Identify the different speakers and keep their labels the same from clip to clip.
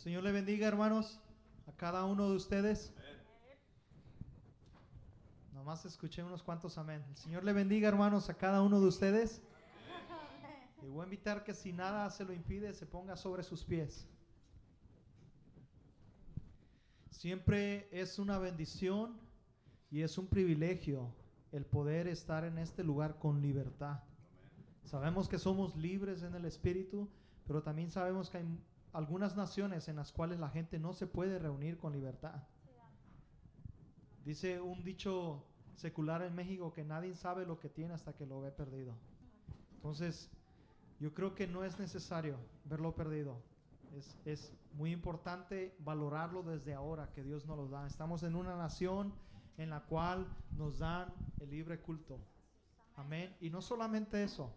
Speaker 1: Señor le bendiga, hermanos, a cada uno de ustedes. Nomás escuché unos cuantos amén. El Señor le bendiga, hermanos, a cada uno de ustedes. Le voy a invitar que si nada se lo impide, se ponga sobre sus pies. Siempre es una bendición y es un privilegio el poder estar en este lugar con libertad. Sabemos que somos libres en el Espíritu, pero también sabemos que hay algunas naciones en las cuales la gente no se puede reunir con libertad. Dice un dicho secular en México que nadie sabe lo que tiene hasta que lo ve perdido. Entonces, yo creo que no es necesario verlo perdido. Es, es muy importante valorarlo desde ahora que Dios nos lo da. Estamos en una nación en la cual nos dan el libre culto. Amén. Y no solamente eso,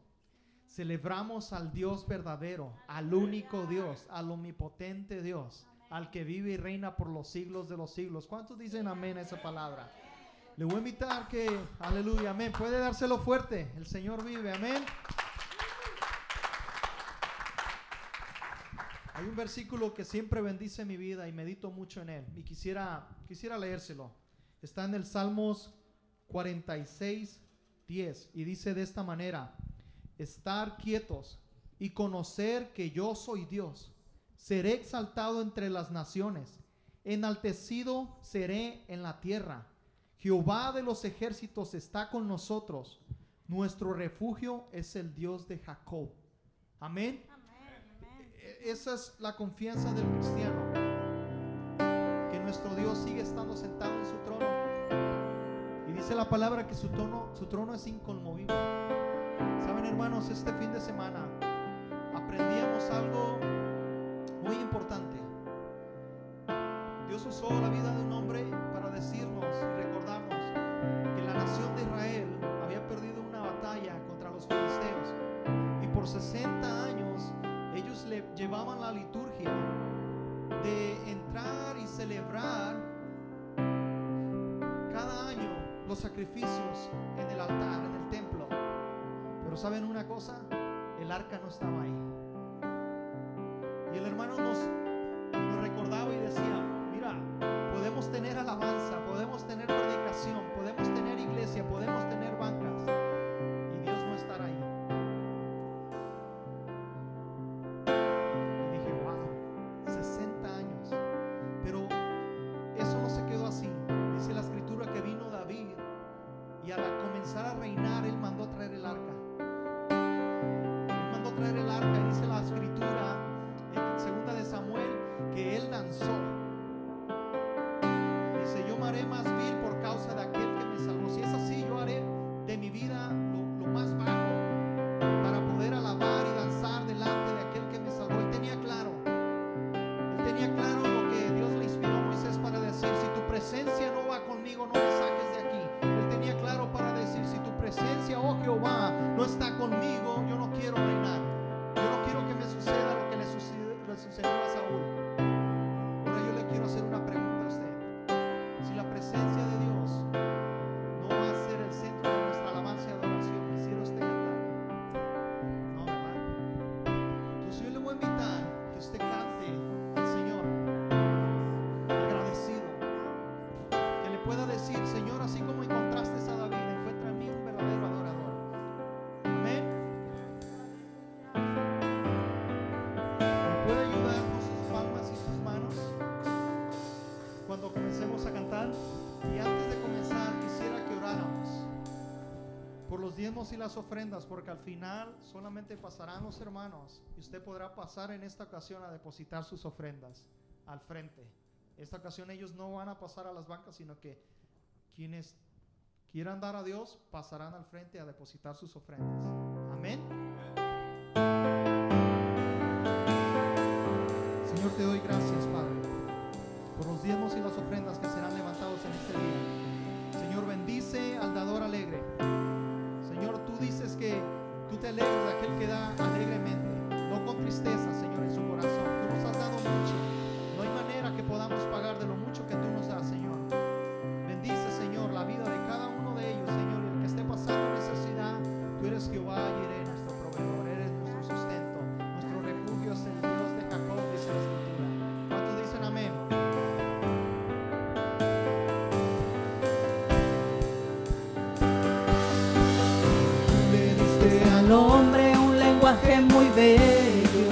Speaker 1: celebramos al Dios verdadero, al único Dios, al omnipotente Dios, al que vive y reina por los siglos de los siglos. ¿Cuántos dicen amén a esa palabra? Le voy a invitar que, aleluya, amén. Puede dárselo fuerte. El Señor vive, amén. Hay un versículo que siempre bendice mi vida y medito mucho en él. Y quisiera, quisiera leérselo. Está en el Salmos 46, 10. Y dice de esta manera, estar quietos y conocer que yo soy Dios. Seré exaltado entre las naciones, enaltecido seré en la tierra. Jehová de los ejércitos está con nosotros. Nuestro refugio es el Dios de Jacob. Amén. E-, esa es la confianza del cristiano. Que nuestro Dios sigue estando sentado en su trono. Y dice la palabra que su, trono, su trono es inconmovible. Saben hermanos, este fin de semana aprendíamos algo muy importante. Dios usó la vida de un hombre para decirnos y recordarnos que la nación de Israel había perdido una batalla contra los filisteos y por 60 años ellos le llevaban la liturgia de entrar y celebrar cada año los sacrificios en el altar, en el templo. Pero saben una cosa, el arca no estaba ahí. Y el hermano nos, nos recordaba y decía, mira, podemos tener alabanza, diezmos y las ofrendas, porque al final solamente pasarán los hermanos y usted podrá pasar en esta ocasión a depositar sus ofrendas al frente. Esta ocasión ellos no van a pasar a las bancas, sino que quienes quieran dar a Dios pasarán al frente a depositar sus ofrendas. Amén. Señor, te doy gracias, Padre, por los diezmos y las ofrendas que serán levantados en este día. Señor, bendice al dador alegre. Dices que tú te alegras de aquel que da alegremente, no con tristeza, Señor, en su corazón. Tú nos has dado mucho. No hay manera que podamos pagar de lo mucho que tú nos das, Señor.
Speaker 2: hombre un lenguaje muy bello.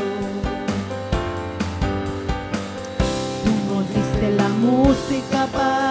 Speaker 2: Tú nos diste la música para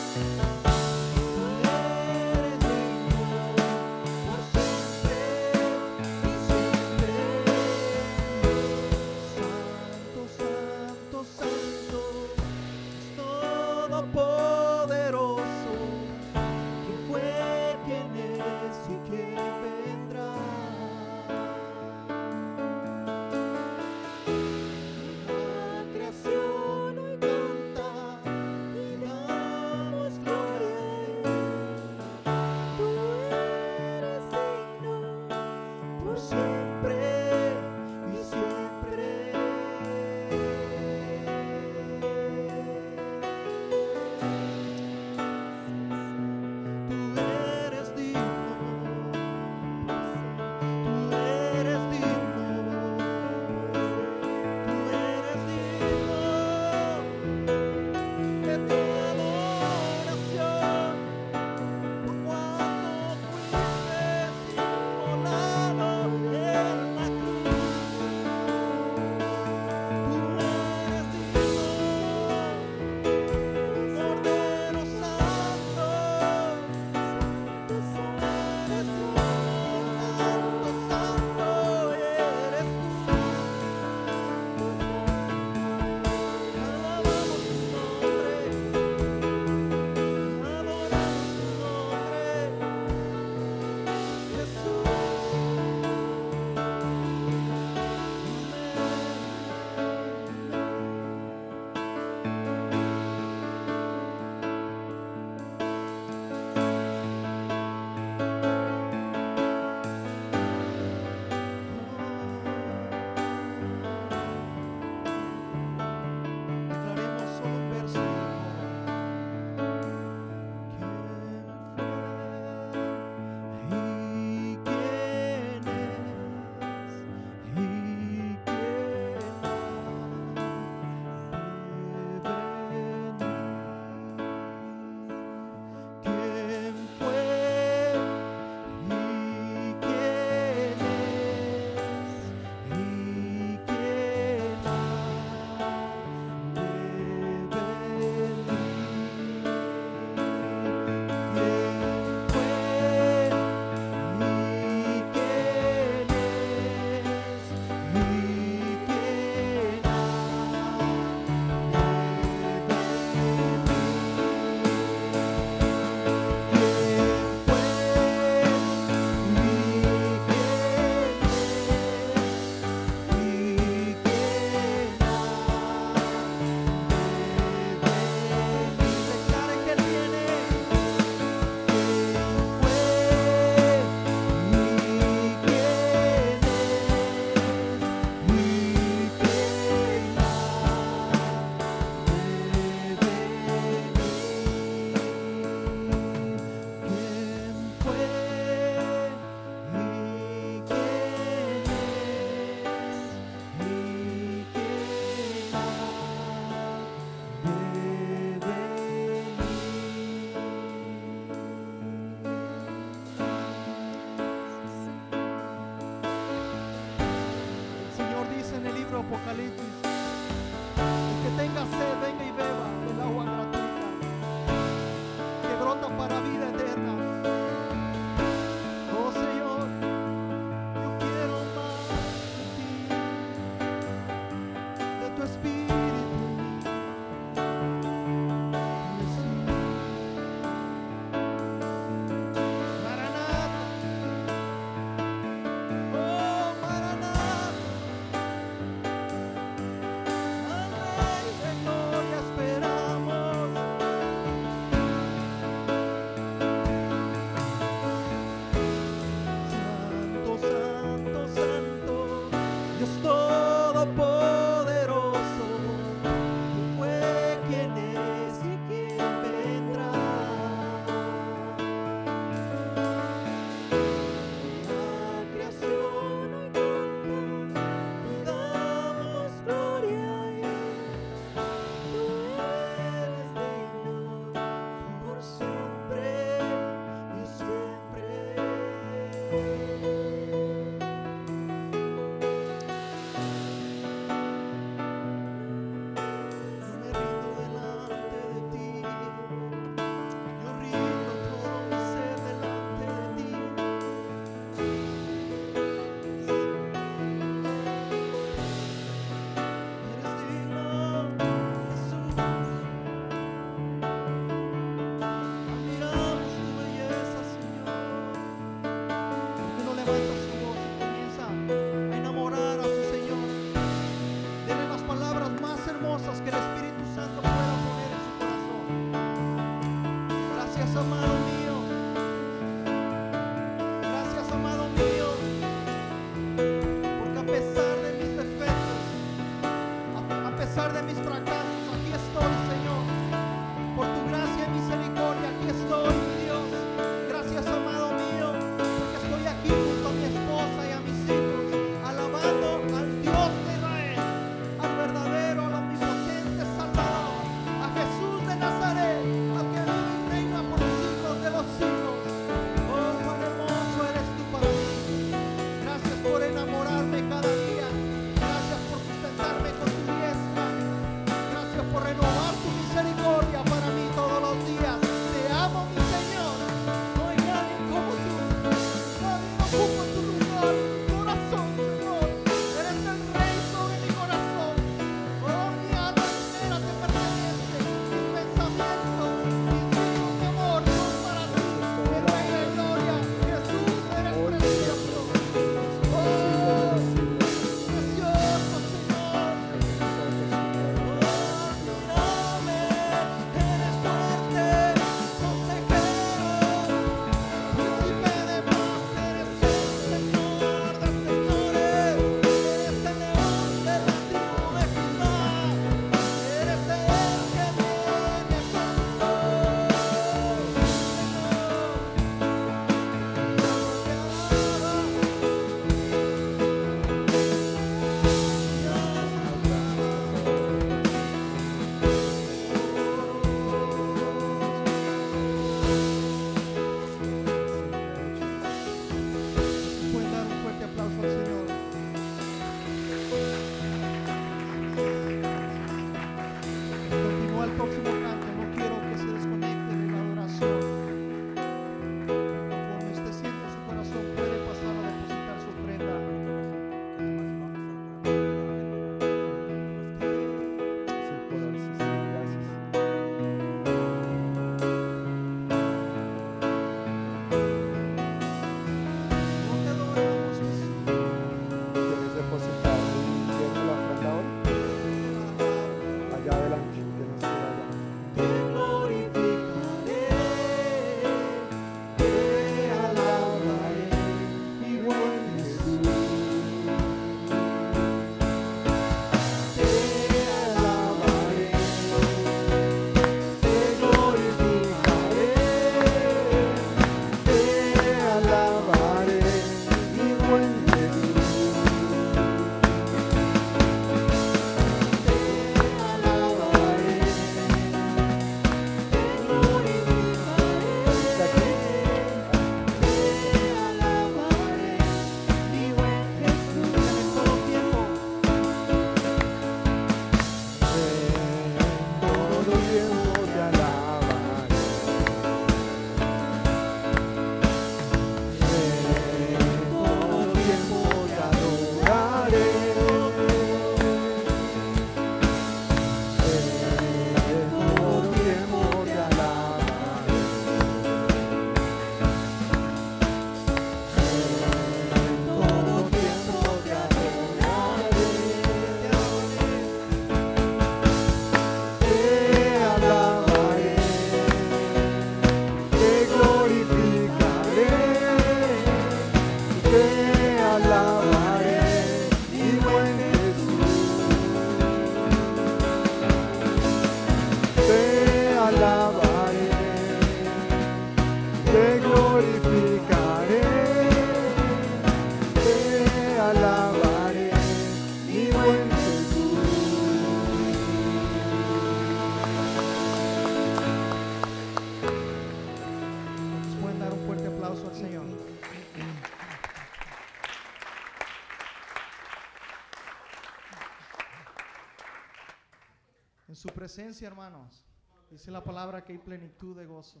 Speaker 2: En
Speaker 1: su presencia, hermanos, dice la palabra que hay plenitud de gozo.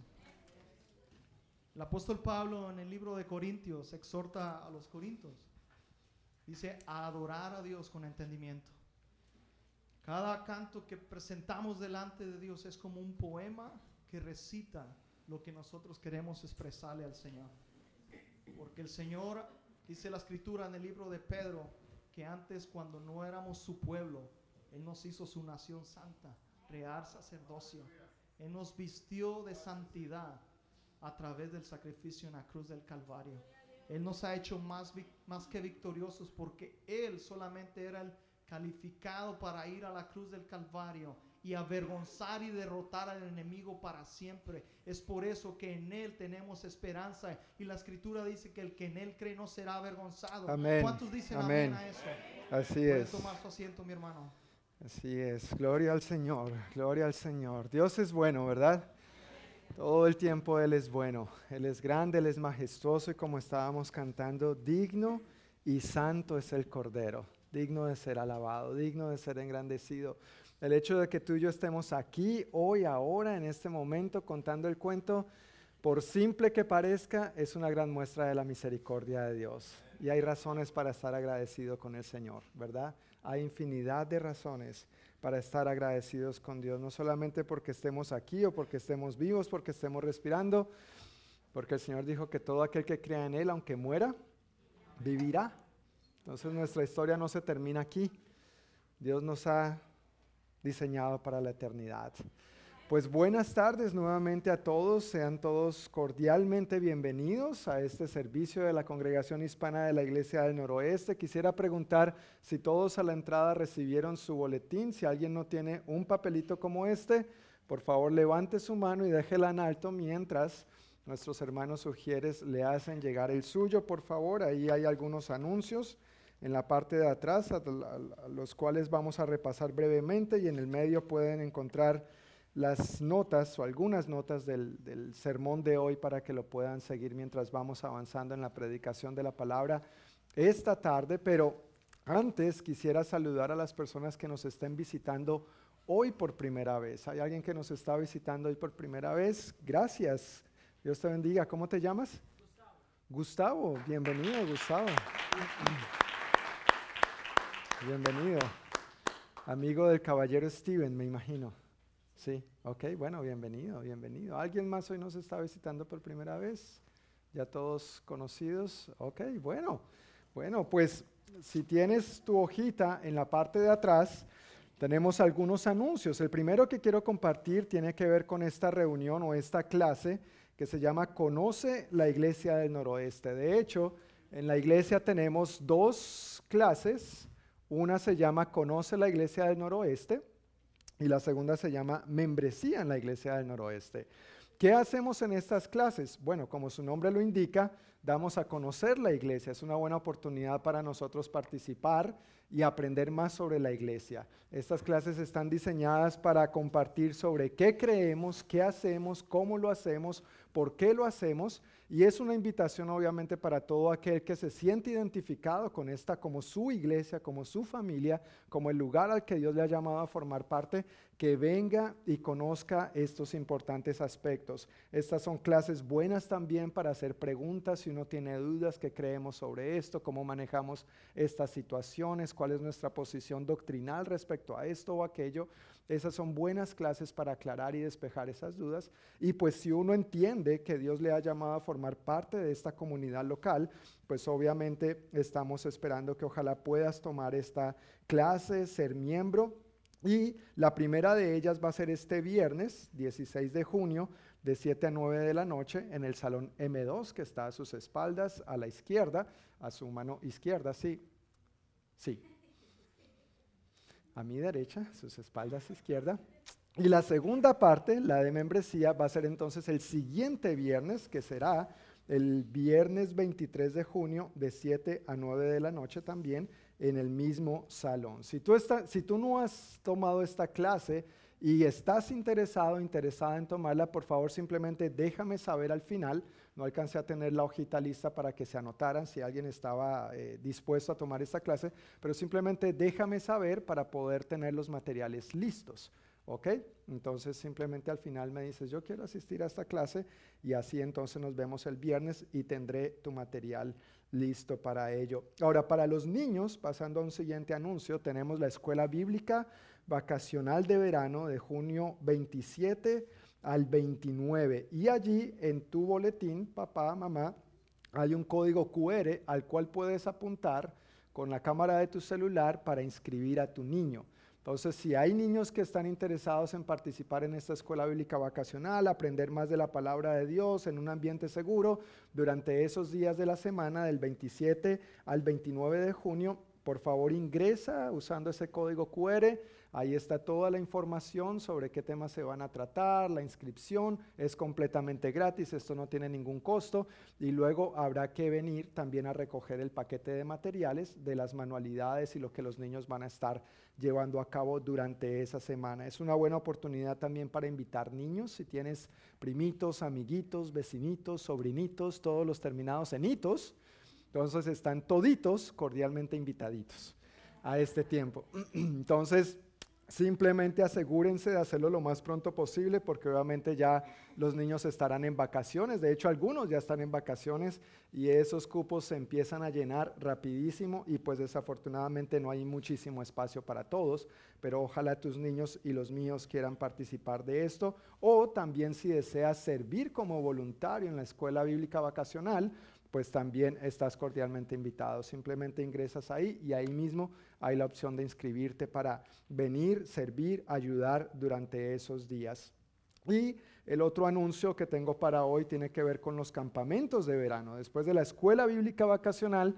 Speaker 1: El apóstol Pablo en el libro de Corintios exhorta a los corintios. Dice, a adorar a Dios con entendimiento. Cada canto que presentamos delante de Dios es como un poema que recita lo que nosotros queremos expresarle al Señor. Porque el Señor, dice la escritura en el libro de Pedro, que antes cuando no éramos su pueblo, él nos hizo su nación santa, real sacerdocio. Él nos vistió de santidad a través del sacrificio en la cruz del Calvario. Él nos ha hecho más, más que victoriosos porque Él solamente era el calificado para ir a la cruz del Calvario y avergonzar y derrotar al enemigo para siempre. Es por eso que en Él tenemos esperanza. Y la escritura dice que el que en Él cree no será avergonzado.
Speaker 3: Amén.
Speaker 1: ¿Cuántos dicen
Speaker 3: Amén.
Speaker 1: amén a eso?
Speaker 3: Así es.
Speaker 1: tomar su asiento, mi hermano.
Speaker 3: Así es. Gloria al Señor. Gloria al Señor. Dios es bueno, ¿verdad? Todo el tiempo Él es bueno. Él es grande, Él es majestuoso y como estábamos cantando, digno y santo es el Cordero. Digno de ser alabado, digno de ser engrandecido. El hecho de que tú y yo estemos aquí, hoy, ahora, en este momento, contando el cuento, por simple que parezca, es una gran muestra de la misericordia de Dios. Y hay razones para estar agradecido con el Señor, ¿verdad? Hay infinidad de razones para estar agradecidos con Dios, no solamente porque estemos aquí o porque estemos vivos, porque estemos respirando, porque el Señor dijo que todo aquel que crea en Él, aunque muera, vivirá. Entonces nuestra historia no se termina aquí. Dios nos ha diseñado para la eternidad. Pues buenas tardes nuevamente a todos, sean todos cordialmente bienvenidos a este servicio de la Congregación Hispana de la Iglesia del Noroeste. Quisiera preguntar si todos a la entrada recibieron su boletín, si alguien no tiene un papelito como este, por favor levante su mano y déjela en alto mientras nuestros hermanos sugieres le hacen llegar el suyo, por favor. Ahí hay algunos anuncios en la parte de atrás, los cuales vamos a repasar brevemente y en el medio pueden encontrar las notas o algunas notas del, del sermón de hoy para que lo puedan seguir mientras vamos avanzando en la predicación de la palabra esta tarde. Pero antes quisiera saludar a las personas que nos estén visitando hoy por primera vez. ¿Hay alguien que nos está visitando hoy por primera vez? Gracias. Dios te bendiga. ¿Cómo te llamas? Gustavo. bienvenido Gustavo. Bienvenido. Amigo del caballero Steven, me imagino. Sí, ok, bueno, bienvenido, bienvenido. ¿Alguien más hoy nos está visitando por primera vez? ¿Ya todos conocidos? Ok, bueno, bueno, pues si tienes tu hojita en la parte de atrás, tenemos algunos anuncios. El primero que quiero compartir tiene que ver con esta reunión o esta clase que se llama Conoce la Iglesia del Noroeste. De hecho, en la iglesia tenemos dos clases. Una se llama Conoce la Iglesia del Noroeste y la segunda se llama Membresía en la Iglesia del Noroeste. ¿Qué hacemos en estas clases? Bueno, como su nombre lo indica, damos a conocer la iglesia. Es una buena oportunidad para nosotros participar y aprender más sobre la iglesia. Estas clases están diseñadas para compartir sobre qué creemos, qué hacemos, cómo lo hacemos, por qué lo hacemos. Y es una invitación obviamente para todo aquel que se siente identificado con esta como su iglesia, como su familia, como el lugar al que Dios le ha llamado a formar parte, que venga y conozca estos importantes aspectos. Estas son clases buenas también para hacer preguntas si uno tiene dudas, qué creemos sobre esto, cómo manejamos estas situaciones, cuál es nuestra posición doctrinal respecto a esto o aquello. Esas son buenas clases para aclarar y despejar esas dudas. Y pues si uno entiende que Dios le ha llamado a formar parte de esta comunidad local, pues obviamente estamos esperando que ojalá puedas tomar esta clase, ser miembro. Y la primera de ellas va a ser este viernes, 16 de junio, de 7 a 9 de la noche, en el salón M2, que está a sus espaldas, a la izquierda, a su mano izquierda, sí. Sí. A mi derecha, sus espaldas izquierda. Y la segunda parte, la de membresía, va a ser entonces el siguiente viernes, que será el viernes 23 de junio, de 7 a 9 de la noche también, en el mismo salón. Si tú, está- si tú no has tomado esta clase y estás interesado, interesada en tomarla, por favor simplemente déjame saber al final. No alcancé a tener la hojita lista para que se anotaran si alguien estaba eh, dispuesto a tomar esta clase, pero simplemente déjame saber para poder tener los materiales listos. ¿Ok? Entonces simplemente al final me dices, yo quiero asistir a esta clase y así entonces nos vemos el viernes y tendré tu material listo para ello. Ahora, para los niños, pasando a un siguiente anuncio, tenemos la escuela bíblica vacacional de verano de junio 27 al 29. Y allí en tu boletín, papá, mamá, hay un código QR al cual puedes apuntar con la cámara de tu celular para inscribir a tu niño. Entonces, si hay niños que están interesados en participar en esta escuela bíblica vacacional, aprender más de la palabra de Dios en un ambiente seguro, durante esos días de la semana, del 27 al 29 de junio, por favor ingresa usando ese código QR Ahí está toda la información sobre qué temas se van a tratar, la inscripción es completamente gratis, esto no tiene ningún costo. Y luego habrá que venir también a recoger el paquete de materiales de las manualidades y lo que los niños van a estar llevando a cabo durante esa semana. Es una buena oportunidad también para invitar niños, si tienes primitos, amiguitos, vecinitos, sobrinitos, todos los terminados en hitos, entonces están toditos cordialmente invitaditos a este tiempo. Entonces, Simplemente asegúrense de hacerlo lo más pronto posible porque obviamente ya los niños estarán en vacaciones. De hecho, algunos ya están en vacaciones y esos cupos se empiezan a llenar rapidísimo y pues desafortunadamente no hay muchísimo espacio para todos. Pero ojalá tus niños y los míos quieran participar de esto. O también si deseas servir como voluntario en la escuela bíblica vacacional, pues también estás cordialmente invitado. Simplemente ingresas ahí y ahí mismo hay la opción de inscribirte para venir, servir, ayudar durante esos días. Y el otro anuncio que tengo para hoy tiene que ver con los campamentos de verano. Después de la escuela bíblica vacacional,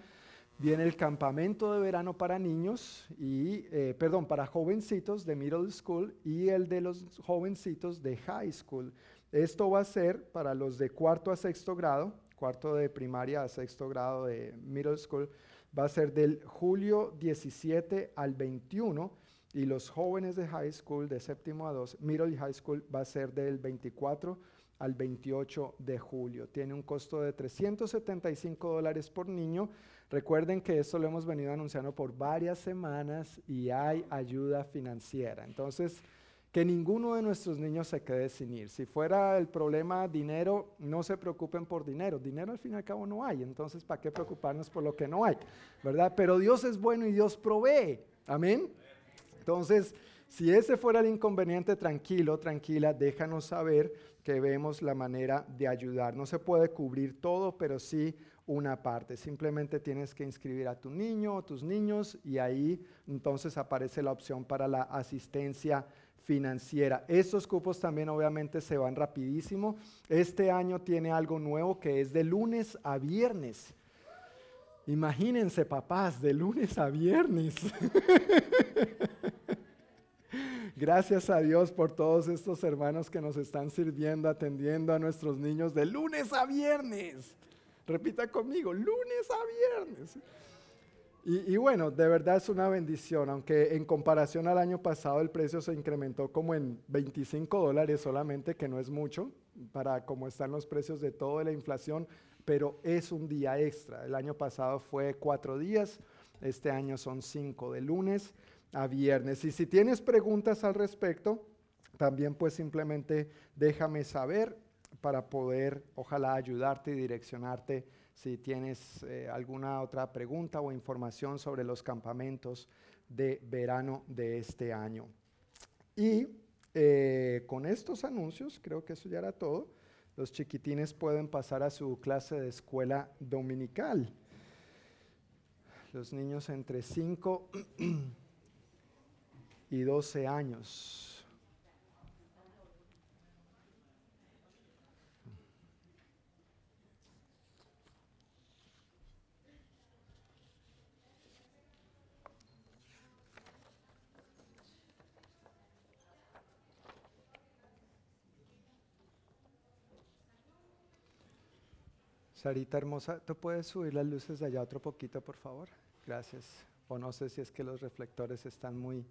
Speaker 3: viene el campamento de verano para niños y, eh, perdón, para jovencitos de middle school y el de los jovencitos de high school. Esto va a ser para los de cuarto a sexto grado cuarto de primaria a sexto grado de middle school, va a ser del julio 17 al 21 y los jóvenes de high school de séptimo a 2, middle high school va a ser del 24 al 28 de julio. Tiene un costo de 375 dólares por niño. Recuerden que esto lo hemos venido anunciando por varias semanas y hay ayuda financiera. Entonces, que ninguno de nuestros niños se quede sin ir. Si fuera el problema dinero, no se preocupen por dinero. Dinero al fin y al cabo no hay, entonces ¿para qué preocuparnos por lo que no hay? ¿Verdad? Pero Dios es bueno y Dios provee. Amén. Entonces, si ese fuera el inconveniente, tranquilo, tranquila, déjanos saber que vemos la manera de ayudar. No se puede cubrir todo, pero sí una parte. Simplemente tienes que inscribir a tu niño o tus niños y ahí entonces aparece la opción para la asistencia financiera. Estos cupos también obviamente se van rapidísimo. Este año tiene algo nuevo que es de lunes a viernes. Imagínense, papás, de lunes a viernes. Gracias a Dios por todos estos hermanos que nos están sirviendo, atendiendo a nuestros niños de lunes a viernes. Repita conmigo, lunes a viernes. Y, bueno, de verdad es una bendición, aunque en comparación al año pasado el precio se incrementó como en 25 dólares solamente, que no es mucho para cómo están los precios de toda la inflación, pero es un día extra. El año pasado fue cuatro días, este año son cinco, de lunes a viernes. Y si tienes preguntas al respecto, también pues simplemente déjame saber para poder, ojalá, ayudarte y direccionarte si tienes eh, alguna otra pregunta o información sobre los campamentos de verano de este año. Y eh, con estos anuncios, creo que eso ya era todo, los chiquitines pueden pasar a su clase de escuela dominical. Los niños entre 5 y 12 años. Sarita hermosa, ¿tú puedes subir las luces de allá otro poquito, por favor? Gracias. O no sé si es que los reflectores están muy,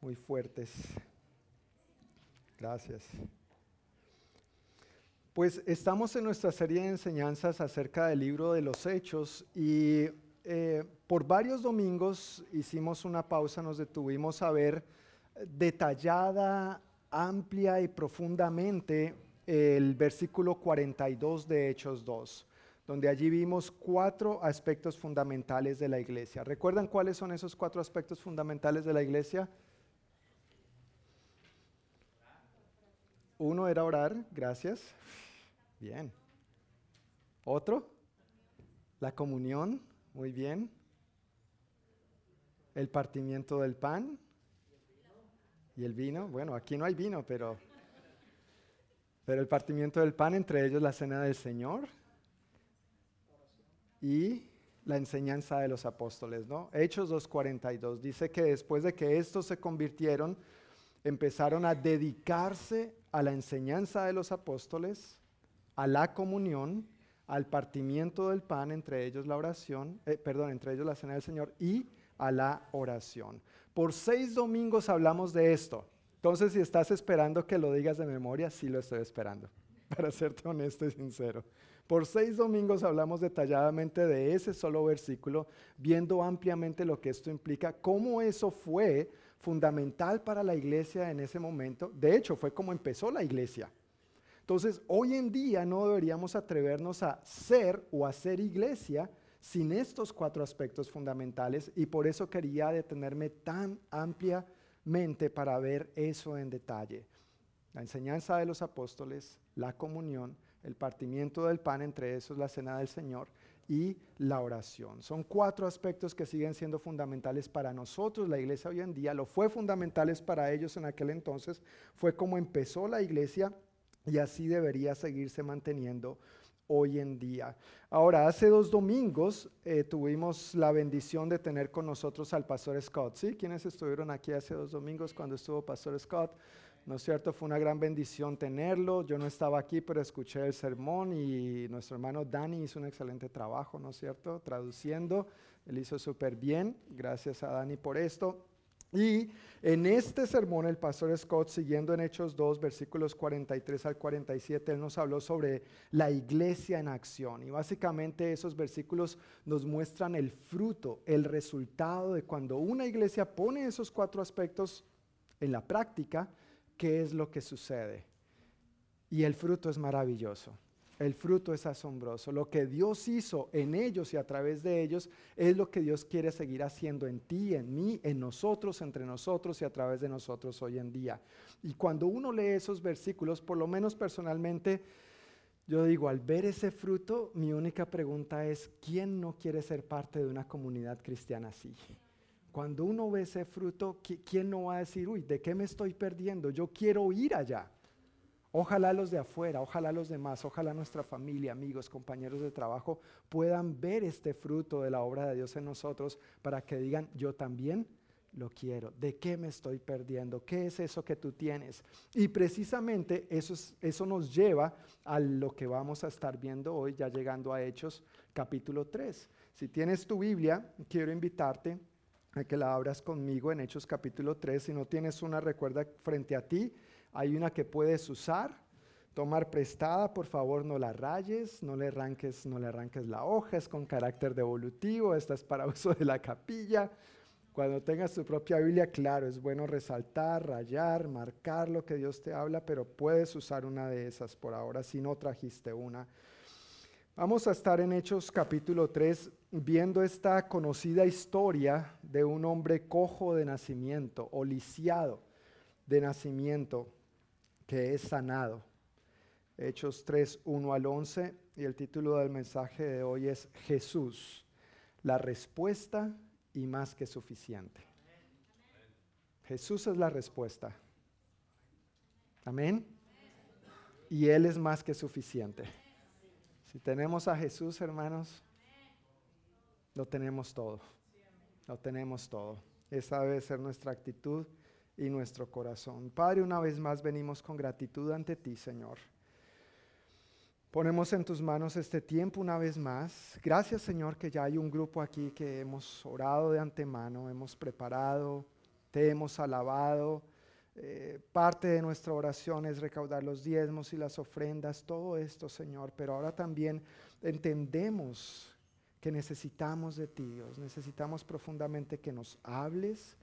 Speaker 3: muy fuertes. Gracias. Pues estamos en nuestra serie de enseñanzas acerca del libro de los hechos y eh, por varios domingos hicimos una pausa, nos detuvimos a ver detallada, amplia y profundamente el versículo 42 de Hechos 2, donde allí vimos cuatro aspectos fundamentales de la iglesia. ¿Recuerdan cuáles son esos cuatro aspectos fundamentales de la iglesia? Uno era orar, gracias. Bien. Otro, la comunión, muy bien. El partimiento del pan y el vino. Bueno, aquí no hay vino, pero, pero el partimiento del pan, entre ellos la cena del Señor y la enseñanza de los apóstoles, ¿no? Hechos 2.42 dice que después de que estos se convirtieron, empezaron a dedicarse a la enseñanza de los apóstoles, a la comunión, al partimiento del pan, entre ellos la oración, eh, perdón, entre ellos la cena del Señor y a la oración. Por seis domingos hablamos de esto. Entonces, si estás esperando que lo digas de memoria, sí lo estoy esperando, para serte honesto y sincero. Por seis domingos hablamos detalladamente de ese solo versículo, viendo ampliamente lo que esto implica, cómo eso fue fundamental para la iglesia en ese momento. De hecho, fue como empezó la iglesia. Entonces, hoy en día no deberíamos atrevernos a ser o hacer iglesia sin estos cuatro aspectos fundamentales y por eso quería detenerme tan ampliamente para ver eso en detalle. La enseñanza de los apóstoles, la comunión, el partimiento del pan, entre esos la cena del Señor y la oración. Son cuatro aspectos que siguen siendo fundamentales para nosotros, la iglesia hoy en día. Lo fue fundamentales para ellos en aquel entonces. Fue como empezó la iglesia y así debería seguirse manteniendo hoy en día. Ahora, hace dos domingos eh, tuvimos la bendición de tener con nosotros al pastor Scott. ¿Sí? ¿Quiénes estuvieron aquí hace dos domingos cuando estuvo pastor Scott? ¿No es cierto? Fue una gran bendición tenerlo. Yo no estaba aquí, pero escuché el sermón y nuestro hermano Dani hizo un excelente trabajo, ¿no es cierto? Traduciendo. Él hizo súper bien. Gracias a Dani por esto. Y en este sermón el pastor Scott, siguiendo en Hechos 2, versículos 43 al 47, él nos habló sobre la iglesia en acción. Y básicamente esos versículos nos muestran el fruto, el resultado de cuando una iglesia pone esos cuatro aspectos en la práctica, qué es lo que sucede. Y el fruto es maravilloso. El fruto es asombroso. Lo que Dios hizo en ellos y a través de ellos es lo que Dios quiere seguir haciendo en ti, en mí, en nosotros, entre nosotros y a través de nosotros hoy en día. Y cuando uno lee esos versículos, por lo menos personalmente, yo digo, al ver ese fruto, mi única pregunta es, ¿quién no quiere ser parte de una comunidad cristiana así? Cuando uno ve ese fruto, ¿quién no va a decir, uy, ¿de qué me estoy perdiendo? Yo quiero ir allá. Ojalá los de afuera, ojalá los demás, ojalá nuestra familia, amigos, compañeros de trabajo puedan ver este fruto de la obra de Dios en nosotros para que digan, yo también lo quiero. ¿De qué me estoy perdiendo? ¿Qué es eso que tú tienes? Y precisamente eso, eso nos lleva a lo que vamos a estar viendo hoy, ya llegando a Hechos capítulo 3. Si tienes tu Biblia, quiero invitarte a que la abras conmigo en Hechos capítulo 3. Si no tienes una, recuerda frente a ti, hay una que puedes usar, tomar prestada, por favor no la rayes, no le arranques, no le arranques la hoja, es con carácter devolutivo, esta es para uso de la capilla. Cuando tengas tu propia Biblia, claro, es bueno resaltar, rayar, marcar lo que Dios te habla, pero puedes usar una de esas por ahora si no trajiste una. Vamos a estar en Hechos capítulo 3 viendo esta conocida historia de un hombre cojo de nacimiento o lisiado de nacimiento que es sanado. Hechos 3, 1 al 11 y el título del mensaje de hoy es Jesús, la respuesta y más que suficiente. Jesús es la respuesta. Amén. Y Él es más que suficiente. Si tenemos a Jesús, hermanos, lo tenemos todo. Lo tenemos todo. Esa debe ser nuestra actitud y nuestro corazón. Padre, una vez más venimos con gratitud ante ti, Señor. Ponemos en tus manos este tiempo una vez más. Gracias, Señor, que ya hay un grupo aquí que hemos orado de antemano, hemos preparado, te hemos alabado eh, parte de nuestra oración es recaudar los diezmos y las ofrendas, todo esto, Señor, pero ahora también entendemos que necesitamos de ti, Dios, necesitamos profundamente que nos hables,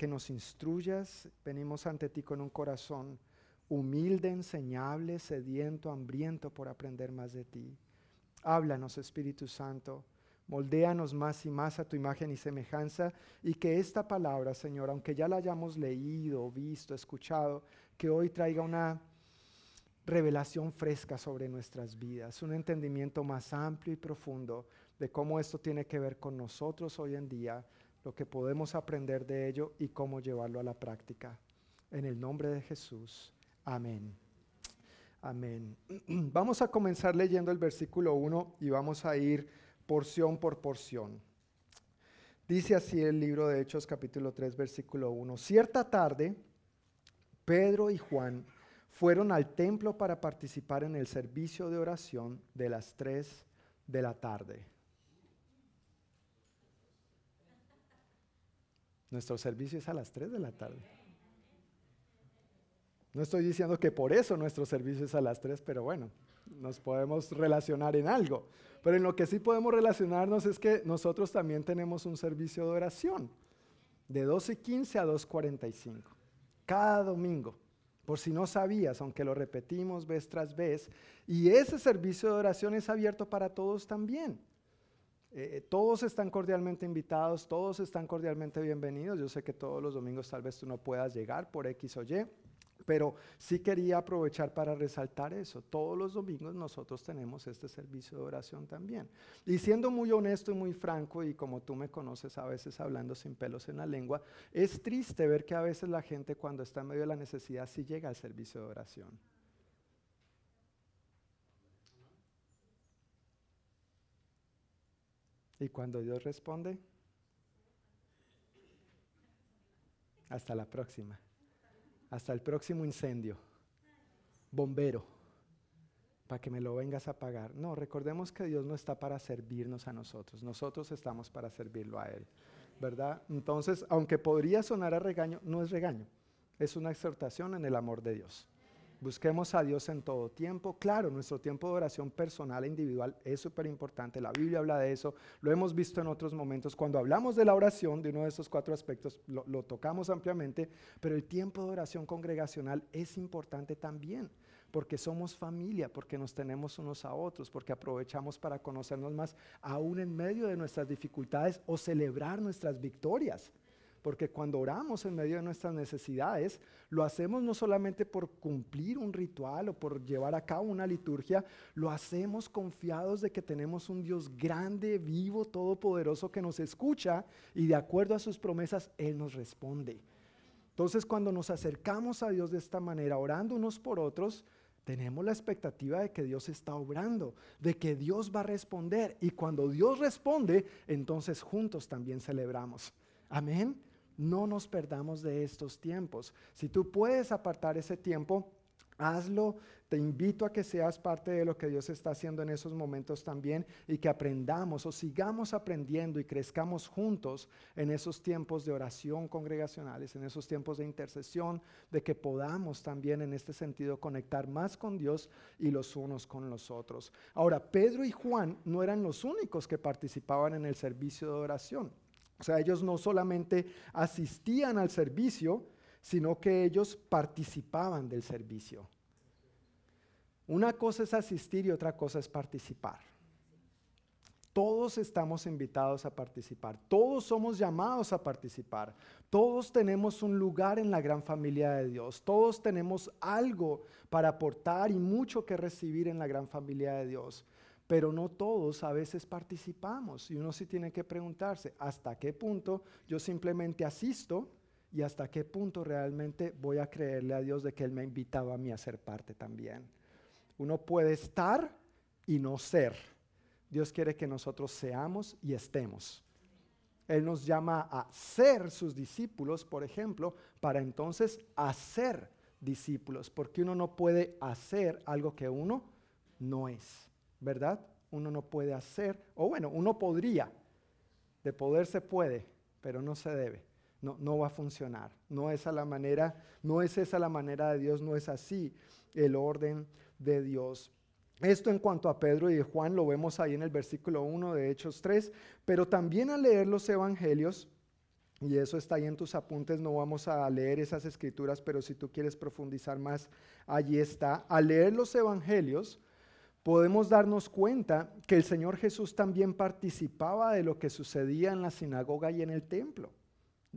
Speaker 3: que nos instruyas. Venimos ante ti con un corazón humilde, enseñable, sediento, hambriento por aprender más de ti. Háblanos, Espíritu Santo. Moldéanos más y más a tu imagen y semejanza y que esta palabra, Señor, aunque ya la hayamos leído, visto, escuchado, que hoy traiga una revelación fresca sobre nuestras vidas, un entendimiento más amplio y profundo de cómo esto tiene que ver con nosotros hoy en día, lo que podemos aprender de ello y cómo llevarlo a la práctica. En el nombre de Jesús. Amén. Amén. Vamos a comenzar leyendo el versículo 1 y vamos a ir porción por porción. Dice así el libro de Hechos capítulo 3 versículo 1. Cierta tarde, Pedro y Juan fueron al templo para participar en el servicio de oración de las 3 de la tarde. Nuestro servicio es a las 3 de la tarde. No estoy diciendo que por eso nuestro servicio es a las 3, pero bueno, nos podemos relacionar en algo. Pero en lo que sí podemos relacionarnos es que nosotros también tenemos un servicio de oración de 12.15 a 2.45, cada domingo. Por si no sabías, aunque lo repetimos vez tras vez, y ese servicio de oración es abierto para todos también. Eh, todos están cordialmente invitados, todos están cordialmente bienvenidos. Yo sé que todos los domingos tal vez tú no puedas llegar por X o Y, pero sí quería aprovechar para resaltar eso. Todos los domingos nosotros tenemos este servicio de oración también. Y siendo muy honesto y muy franco, y como tú me conoces a veces hablando sin pelos en la lengua, es triste ver que a veces la gente cuando está en medio de la necesidad sí llega al servicio de oración. Y cuando Dios responde, hasta la próxima hasta el próximo incendio. Bombero, para que me lo vengas a pagar. No, recordemos que Dios no está para servirnos a nosotros, nosotros estamos para servirlo a Él, ¿verdad? Entonces, aunque podría sonar a regaño, no es regaño, es una exhortación en el amor de Dios. Busquemos a Dios en todo tiempo. Claro, nuestro tiempo de oración personal e individual es súper importante. La Biblia habla de eso. Lo hemos visto en otros momentos. Cuando hablamos de la oración, de uno de esos cuatro aspectos, lo, lo tocamos ampliamente. Pero el tiempo de oración congregacional es importante también porque somos familia, porque nos tenemos unos a otros, porque aprovechamos para conocernos más, aún en medio de nuestras dificultades o celebrar nuestras victorias. Porque cuando oramos en medio de nuestras necesidades, lo hacemos no solamente por cumplir un ritual o por llevar a cabo una liturgia, lo hacemos confiados de que tenemos un Dios grande, vivo, todopoderoso que nos escucha y de acuerdo a sus promesas, Él nos responde. Entonces cuando nos acercamos a Dios de esta manera, orando unos por otros, tenemos la expectativa de que Dios está obrando, de que Dios va a responder. Y cuando Dios responde, entonces juntos también celebramos. Amén. No nos perdamos de estos tiempos. Si tú puedes apartar ese tiempo, hazlo. Te invito a que seas parte de lo que Dios está haciendo en esos momentos también y que aprendamos o sigamos aprendiendo y crezcamos juntos en esos tiempos de oración congregacionales, en esos tiempos de intercesión, de que podamos también en este sentido conectar más con Dios y los unos con los otros. Ahora, Pedro y Juan no eran los únicos que participaban en el servicio de oración. O sea, ellos no solamente asistían al servicio, sino que ellos participaban del servicio. Una cosa es asistir y otra cosa es participar. Todos estamos invitados a participar, todos somos llamados a participar, todos tenemos un lugar en la gran familia de Dios, todos tenemos algo para aportar y mucho que recibir en la gran familia de Dios pero no todos a veces participamos y uno sí tiene que preguntarse hasta qué punto yo simplemente asisto y hasta qué punto realmente voy a creerle a Dios de que Él me ha invitado a mí a ser parte también. Uno puede estar y no ser. Dios quiere que nosotros seamos y estemos. Él nos llama a ser sus discípulos, por ejemplo, para entonces hacer discípulos, porque uno no puede hacer algo que uno no es. ¿Verdad? Uno no puede hacer, o bueno, uno podría, de poder se puede, pero no se debe. No, no va a funcionar. No es a la manera, no es esa la manera de Dios, no es así el orden de Dios. Esto en cuanto a Pedro y Juan lo vemos ahí en el versículo 1 de Hechos 3, pero también al leer los evangelios y eso está ahí en tus apuntes, no vamos a leer esas escrituras, pero si tú quieres profundizar más, allí está. Al leer los evangelios, podemos darnos cuenta que el Señor Jesús también participaba de lo que sucedía en la sinagoga y en el templo.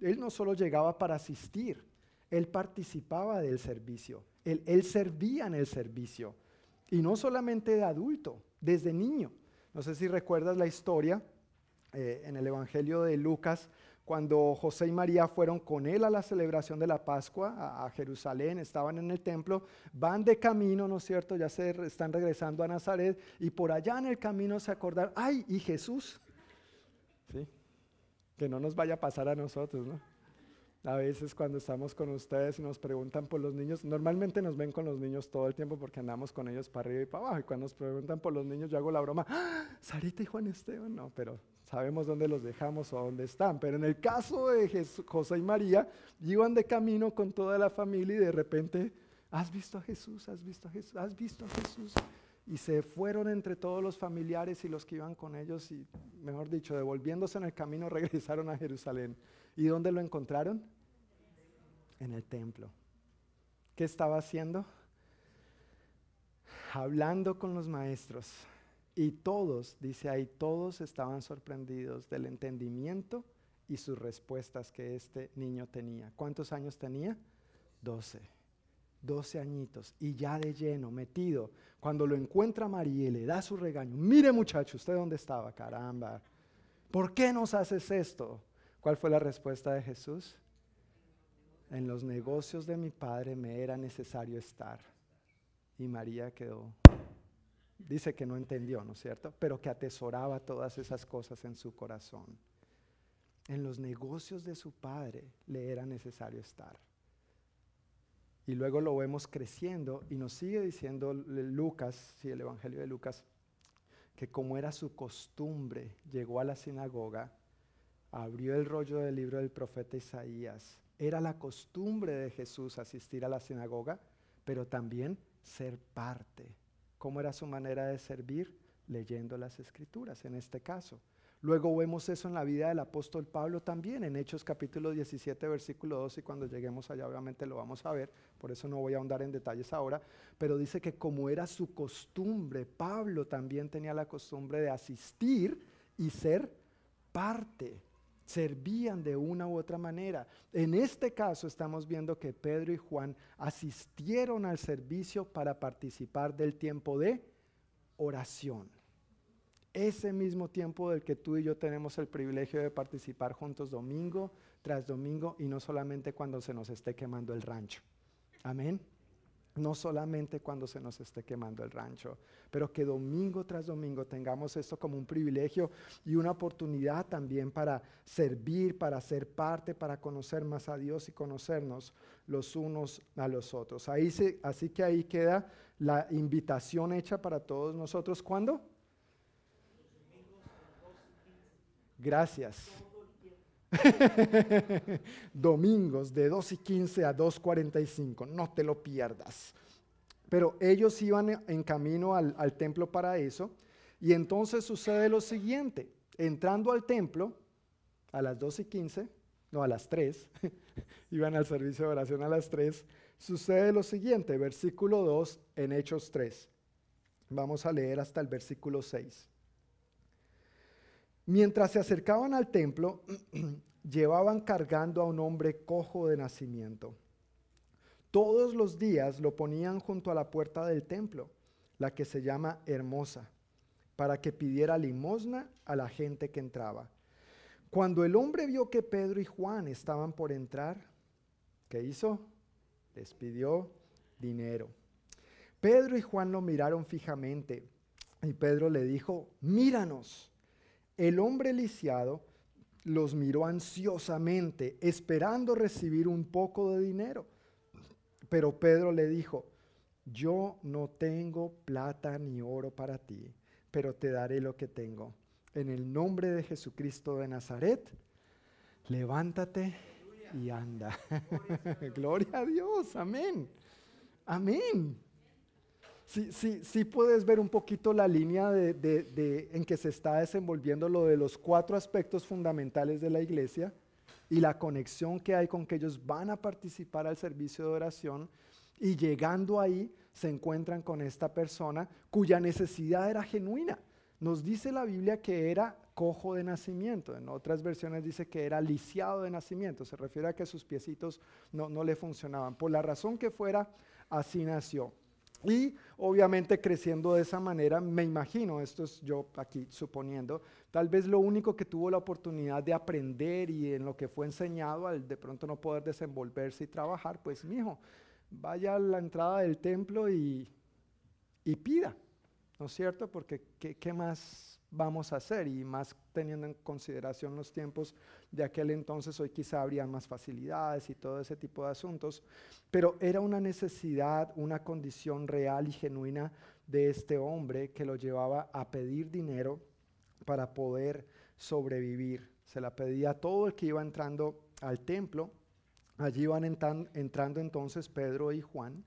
Speaker 3: Él no solo llegaba para asistir, él participaba del servicio, él, servía en el servicio. Y no solamente de adulto, desde niño. No sé si recuerdas la historia eh, en el Evangelio de Lucas, cuando José y María fueron con él a la celebración de la Pascua a, Jerusalén, estaban en el templo, van de camino, ¿no es cierto? Ya se están regresando a Nazaret y por allá en el camino se acordaron, ay, y Jesús, ¿sí? Que no nos vaya a pasar a nosotros, ¿no? A veces cuando estamos con ustedes y nos preguntan por los niños, normalmente nos ven con los niños todo el tiempo porque andamos con ellos para arriba y para abajo. Y cuando nos preguntan por los niños, yo hago la broma, ¡Ah! Sarita y Juan Esteban, no, pero sabemos dónde los dejamos o dónde están. Pero en el caso de José y María, iban de camino con toda la familia y de repente, ¿has visto a Jesús? ¿Has visto a Jesús? ¿Has visto a Jesús? Y se fueron entre todos los familiares y los que iban con ellos y, mejor dicho, devolviéndose en el camino, regresaron a Jerusalén. ¿Y dónde lo encontraron? En el templo. ¿Qué estaba haciendo? Hablando con los maestros. Y todos, dice ahí, todos estaban sorprendidos del entendimiento y sus respuestas que este niño tenía. ¿Cuántos años tenía? Doce. Doce añitos y ya de lleno, metido. Cuando lo encuentra María y le da su regaño, mire muchacho, ¿usted dónde estaba? Caramba, ¿por qué nos haces esto? ¿Cuál fue la respuesta de Jesús? En los negocios de mi padre me era necesario estar. Y María quedó, dice que no entendió, ¿no es cierto? Pero que atesoraba todas esas cosas en su corazón. En los negocios de su padre le era necesario estar. Y luego lo vemos creciendo y nos sigue diciendo Lucas, sí, el Evangelio de Lucas, que como era su costumbre, llegó a la sinagoga abrió el rollo del libro del profeta Isaías. Era la costumbre de Jesús asistir a la sinagoga, pero también ser parte. ¿Cómo era su manera de servir? Leyendo las escrituras, en este caso. Luego vemos eso en la vida del apóstol Pablo también, en Hechos capítulo 17, versículo 2, y cuando lleguemos allá obviamente lo vamos a ver, por eso no voy a ahondar en detalles ahora, pero dice que como era su costumbre, Pablo también tenía la costumbre de asistir y ser parte servían de una u otra manera. En este caso estamos viendo que Pedro y Juan asistieron al servicio para participar del tiempo de oración. Ese mismo tiempo del que tú y yo tenemos el privilegio de participar juntos domingo tras domingo y no solamente cuando se nos esté quemando el rancho. Amén no solamente cuando se nos esté quemando el rancho, pero que domingo tras domingo tengamos esto como un privilegio y una oportunidad también para servir, para ser parte, para conocer más a Dios y conocernos los unos a los otros. Ahí así que ahí queda la invitación hecha para todos nosotros. ¿Cuándo? Gracias. Domingos de 2 y 15 a 2.45, no te lo pierdas. Pero ellos iban en camino al, al templo para eso y entonces sucede lo siguiente, entrando al templo a las 2 y 15, no a las 3, iban al servicio de oración a las 3, sucede lo siguiente, versículo 2 en Hechos 3. Vamos a leer hasta el versículo 6. Mientras se acercaban al templo, llevaban cargando a un hombre cojo de nacimiento. Todos los días lo ponían junto a la puerta del templo, la que se llama Hermosa, para que pidiera limosna a la gente que entraba. Cuando el hombre vio que Pedro y Juan estaban por entrar, ¿qué hizo? Les pidió dinero. Pedro y Juan lo miraron fijamente y Pedro le dijo, míranos. El hombre lisiado los miró ansiosamente, esperando recibir un poco de dinero. Pero Pedro le dijo, yo no tengo plata ni oro para ti, pero te daré lo que tengo. En el nombre de Jesucristo de Nazaret, levántate y anda. Gloria a Dios, amén. Amén. Sí, sí, sí puedes ver un poquito la línea en que se está desenvolviendo lo de los cuatro aspectos fundamentales de la iglesia. y la conexión que hay con que ellos van a participar al servicio de oración y llegando ahí se encuentran con esta persona cuya necesidad era genuina. Nos dice la Biblia que era cojo de nacimiento, en otras versiones dice que era lisiado de nacimiento, se refiere a que sus piecitos no, no le funcionaban. Por la razón que fuera, así nació. Y obviamente creciendo de esa manera, me imagino, esto es yo aquí suponiendo, tal vez lo único que tuvo la oportunidad de aprender y en lo que fue enseñado al de pronto no poder desenvolverse y trabajar, pues mi hijo, vaya a la entrada del templo y, y pida, ¿no es cierto? Porque ¿qué, ¿qué, más vamos a hacer? Y más teniendo en consideración los tiempos de aquel entonces, hoy quizá habría más facilidades y todo ese tipo de asuntos, pero era una necesidad, una condición real y genuina de este hombre que lo llevaba a pedir dinero para poder sobrevivir. Se la pedía a todo el que iba entrando al templo Allí van entrando entonces Pedro y Juan.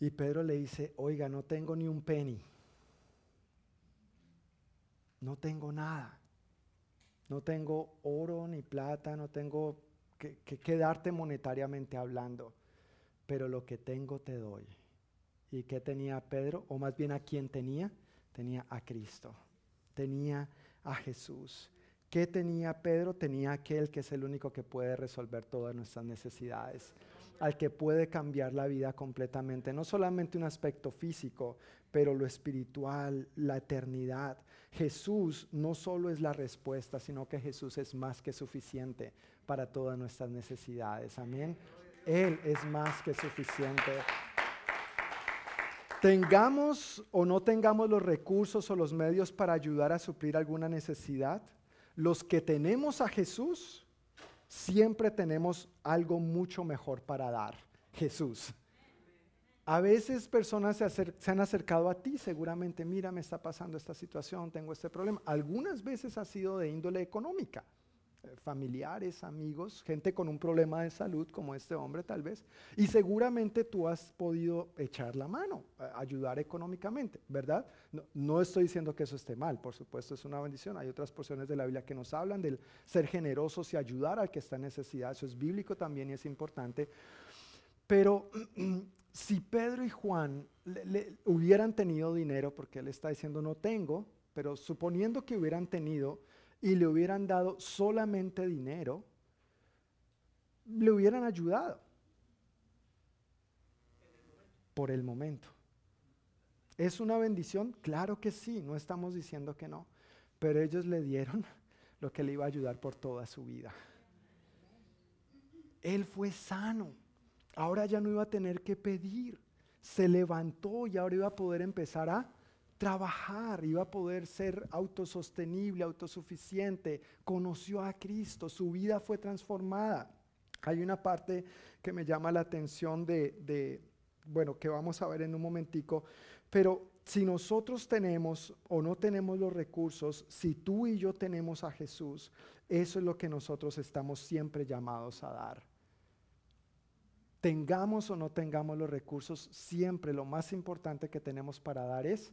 Speaker 3: Y Pedro le dice, oiga, no tengo ni un penny. No tengo nada. No tengo oro ni plata, no tengo que, que, darte monetariamente hablando. Pero lo que tengo te doy. ¿Y qué tenía Pedro? O más bien a quién tenía? Tenía a Cristo. Tenía a Jesús. ¿Qué tenía Pedro? Tenía aquel que es el único que puede resolver todas nuestras necesidades, al que puede cambiar la vida completamente, no solamente un aspecto físico, pero lo espiritual, la eternidad. Jesús no solo es la respuesta, sino que Jesús es más que suficiente para todas nuestras necesidades. Amén. Él es más que suficiente. Tengamos o no tengamos los recursos o los medios para ayudar a suplir alguna necesidad, los que tenemos a Jesús, siempre tenemos algo mucho mejor para dar. Jesús. A veces personas se, se, han acercado a ti, seguramente, mira, me está pasando esta situación, tengo este problema. Algunas veces ha sido de índole económica familiares, amigos, gente con un problema de salud como este hombre tal vez, y seguramente tú has podido echar la mano, ayudar económicamente, ¿verdad? No, estoy diciendo que eso esté mal, por supuesto es una bendición, hay otras porciones de la Biblia que nos hablan del ser generosos y ayudar al que está en necesidad, eso es bíblico también y es importante, pero si Pedro y Juan hubieran tenido dinero, porque él está diciendo no tengo, pero suponiendo que hubieran tenido, y le hubieran dado solamente dinero, le hubieran ayudado por el momento. ¿Es una bendición? Claro que sí, no estamos diciendo que no, pero ellos le dieron lo que le iba a ayudar por toda su vida. Él fue sano, ahora ya no iba a tener que pedir, se levantó y ahora iba a poder empezar a trabajar, iba a poder ser autosostenible, autosuficiente, conoció a Cristo, su vida fue transformada. Hay una parte que me llama la atención de, bueno, que vamos a ver en un momentico, pero si nosotros tenemos o no tenemos los recursos, si tú y yo tenemos a Jesús, eso es lo que nosotros estamos siempre llamados a dar. Tengamos o no tengamos los recursos, siempre lo más importante que tenemos para dar es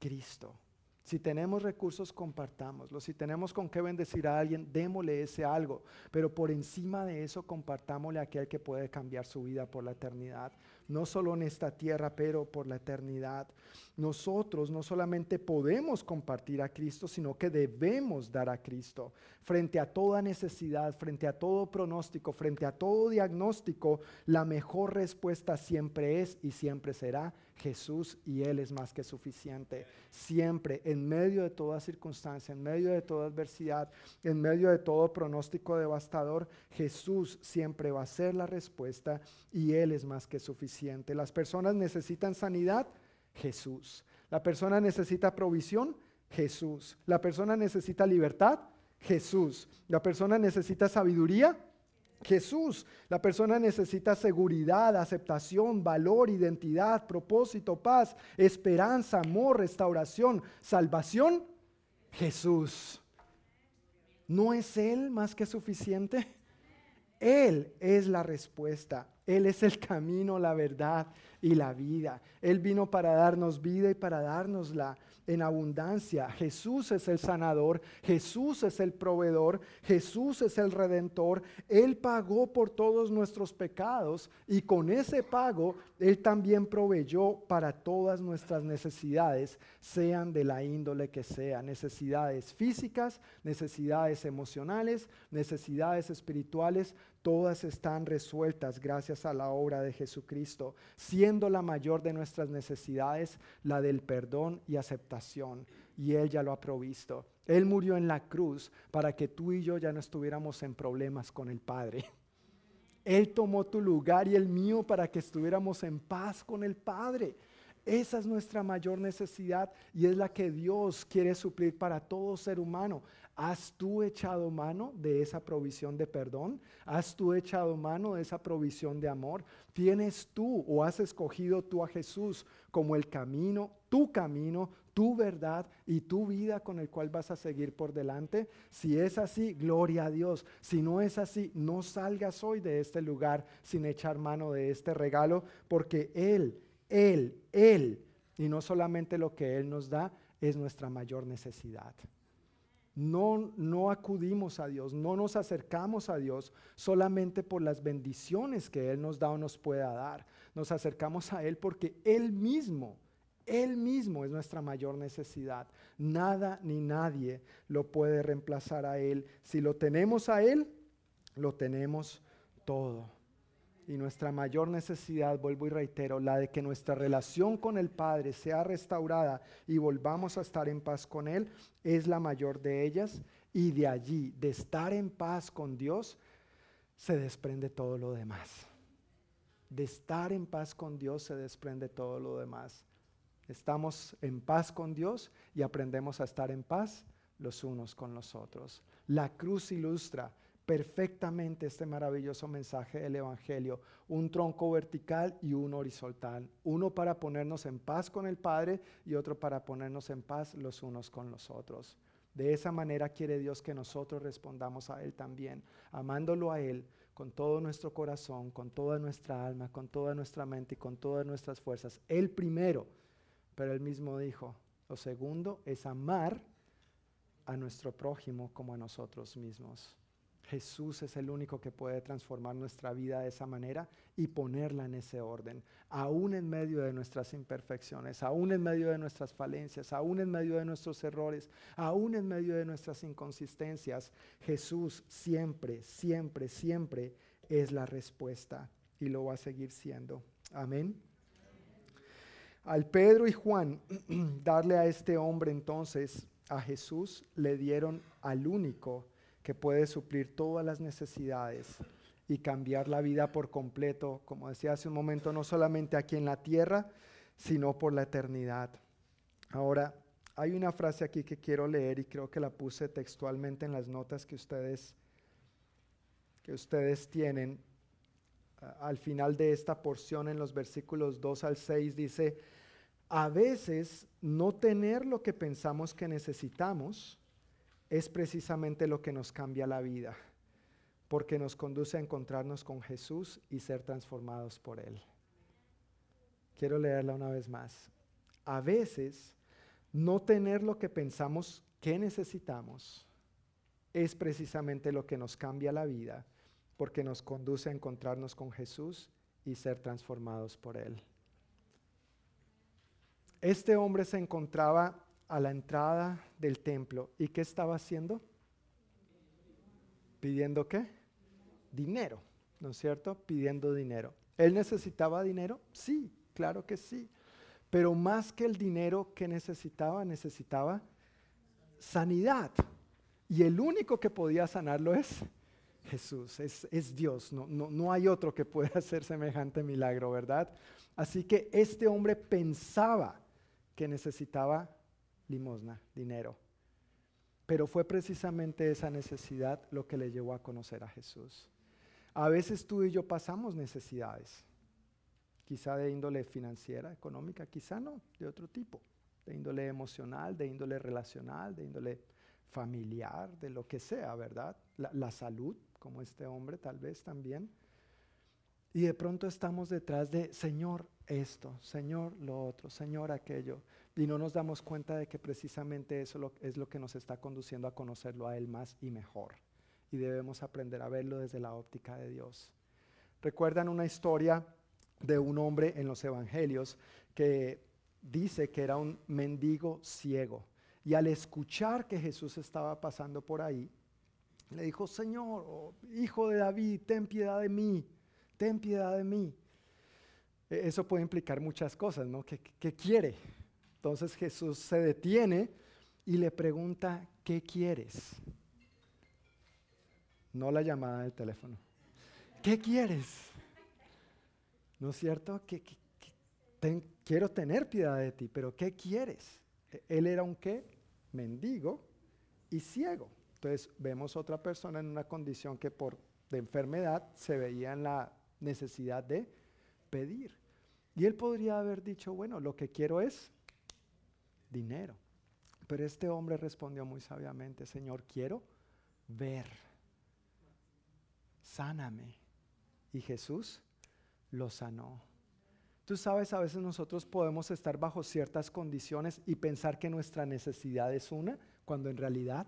Speaker 3: Cristo. Si tenemos recursos, compartámoslos. Si tenemos con qué bendecir a alguien, démosle ese algo. Pero por encima de eso, compartámosle a aquel que puede cambiar su vida por la eternidad no solo en esta tierra, pero por la eternidad. Nosotros no solamente podemos compartir a Cristo, sino que debemos dar a Cristo. Frente a toda necesidad, frente a todo pronóstico, frente a todo diagnóstico, la mejor respuesta siempre es y siempre será Jesús y Él es más que suficiente. Siempre, en medio de toda circunstancia, en medio de toda adversidad, en medio de todo pronóstico devastador, Jesús siempre va a ser la respuesta y Él es más que suficiente. Las personas necesitan sanidad, Jesús. La persona necesita provisión, Jesús. La persona necesita libertad, Jesús. La persona necesita sabiduría, Jesús. La persona necesita seguridad, aceptación, valor, identidad, propósito, paz, esperanza, amor, restauración, salvación. Jesús. ¿No es Él más que suficiente? Él es la respuesta. Él es el camino, la verdad y la vida. Él vino para darnos vida y para dárnosla en abundancia. Jesús es el sanador, Jesús es el proveedor, Jesús es el redentor. Él pagó por todos nuestros pecados y con ese pago Él también proveyó para todas nuestras necesidades, sean de la índole que sea, necesidades físicas, necesidades emocionales, necesidades espirituales, todas están resueltas gracias a la obra de Jesucristo, siendo la mayor de nuestras necesidades la del perdón y aceptación. Y Él ya lo ha provisto. Él murió en la cruz para que tú y yo ya no estuviéramos en problemas con el Padre. Él tomó tu lugar y el mío para que estuviéramos en paz con el Padre. Esa es nuestra mayor necesidad y es la que Dios quiere suplir para todo ser humano. ¿Has tú echado mano de esa provisión de perdón? ¿Has tú echado mano de esa provisión de amor? ¿Tienes tú o has escogido tú a Jesús como el camino, tu camino, tu verdad y tu vida con el cual vas a seguir por delante? Si es así, gloria a Dios. Si no es así, no salgas hoy de este lugar sin echar mano de este regalo, porque Él, Él, Él, y no solamente lo que Él nos da, es nuestra mayor necesidad. No, no acudimos a Dios, no nos acercamos a Dios solamente por las bendiciones que Él nos da o nos pueda dar. Nos acercamos a Él porque Él mismo, Él mismo es nuestra mayor necesidad. Nada ni nadie lo puede reemplazar a Él. Si lo tenemos a Él, lo tenemos todo. Y nuestra mayor necesidad, vuelvo y reitero, la de que nuestra relación con el Padre sea restaurada y volvamos a estar en paz con Él, es la mayor de ellas. Y de allí, de estar en paz con Dios, se desprende todo lo demás. De estar en paz con Dios se desprende todo lo demás. Estamos en paz con Dios y aprendemos a estar en paz los unos con los otros. La cruz ilustra perfectamente este maravilloso mensaje del Evangelio, un tronco vertical y un horizontal, uno para ponernos en paz con el Padre y otro para ponernos en paz los unos con los otros. De esa manera quiere Dios que nosotros respondamos a Él también, amándolo a Él con todo nuestro corazón, con toda nuestra alma, con toda nuestra mente y con todas nuestras fuerzas. Él primero, pero Él mismo dijo, lo segundo es amar a nuestro prójimo como a nosotros mismos. Jesús es el único que puede transformar nuestra vida de esa manera y ponerla en ese orden, aún en medio de nuestras imperfecciones, aún en medio de nuestras falencias, aún en medio de nuestros errores, aún en medio de nuestras inconsistencias. Jesús siempre, siempre, siempre es la respuesta y lo va a seguir siendo. Amén. Al Pedro y Juan darle a este hombre entonces, a Jesús, le dieron al único que puede suplir todas las necesidades y cambiar la vida por completo, como decía hace un momento, no solamente aquí en la tierra, sino por la eternidad. Ahora, hay una frase aquí que quiero leer y creo que la puse textualmente en las notas que ustedes, que ustedes tienen. Al final de esta porción, en los versículos 2 al 6, dice, a veces no tener lo que pensamos que necesitamos es precisamente lo que nos cambia la vida, porque nos conduce a encontrarnos con Jesús y ser transformados por Él. Quiero leerla una vez más. A veces, no tener lo que pensamos que necesitamos es precisamente lo que nos cambia la vida, porque nos conduce a encontrarnos con Jesús y ser transformados por Él. Este hombre se encontraba a la entrada del templo. ¿Y qué estaba haciendo? ¿Pidiendo qué? Dinero, ¿no es cierto? Pidiendo dinero. ¿Él necesitaba dinero? Sí, claro que sí. Pero más que el dinero que necesitaba, necesitaba sanidad. Y el único que podía sanarlo es Jesús, es, es Dios. No, no, no hay otro que pueda hacer semejante milagro, ¿verdad? Así que este hombre pensaba que necesitaba limosna, dinero. Pero fue precisamente esa necesidad lo que le llevó a conocer a Jesús. A veces tú y yo pasamos necesidades, quizá de índole financiera, económica, quizá no, de otro tipo, de índole emocional, de índole relacional, de índole familiar, de lo que sea, ¿verdad? La, salud, como este hombre tal vez también. Y de pronto estamos detrás de, Señor, esto, Señor, lo otro, Señor, aquello. Y no nos damos cuenta de que precisamente eso es lo que nos está conduciendo a conocerlo a Él más y mejor. Y debemos aprender a verlo desde la óptica de Dios. ¿Recuerdan una historia de un hombre en los evangelios que dice que era un mendigo ciego? Y al escuchar que Jesús estaba pasando por ahí, le dijo, Señor, oh, hijo de David, ten piedad de mí ten piedad de mí. E, eso puede implicar muchas cosas, ¿no? ¿Qué, quiere? Entonces Jesús se detiene y le pregunta, ¿qué quieres? No la llamada del teléfono. ¿Qué quieres? ¿No es cierto? quiero tener piedad de ti, pero ¿qué quieres? E, él era un qué? Mendigo y ciego. Entonces vemos otra persona en una condición que por de enfermedad se veía en la necesidad de pedir. Y él podría haber dicho, bueno, lo que quiero es dinero. Pero este hombre respondió muy sabiamente, Señor, quiero ver. Sáname. Y Jesús lo sanó. Tú sabes, a veces nosotros podemos estar bajo ciertas condiciones y pensar que nuestra necesidad es una, cuando en realidad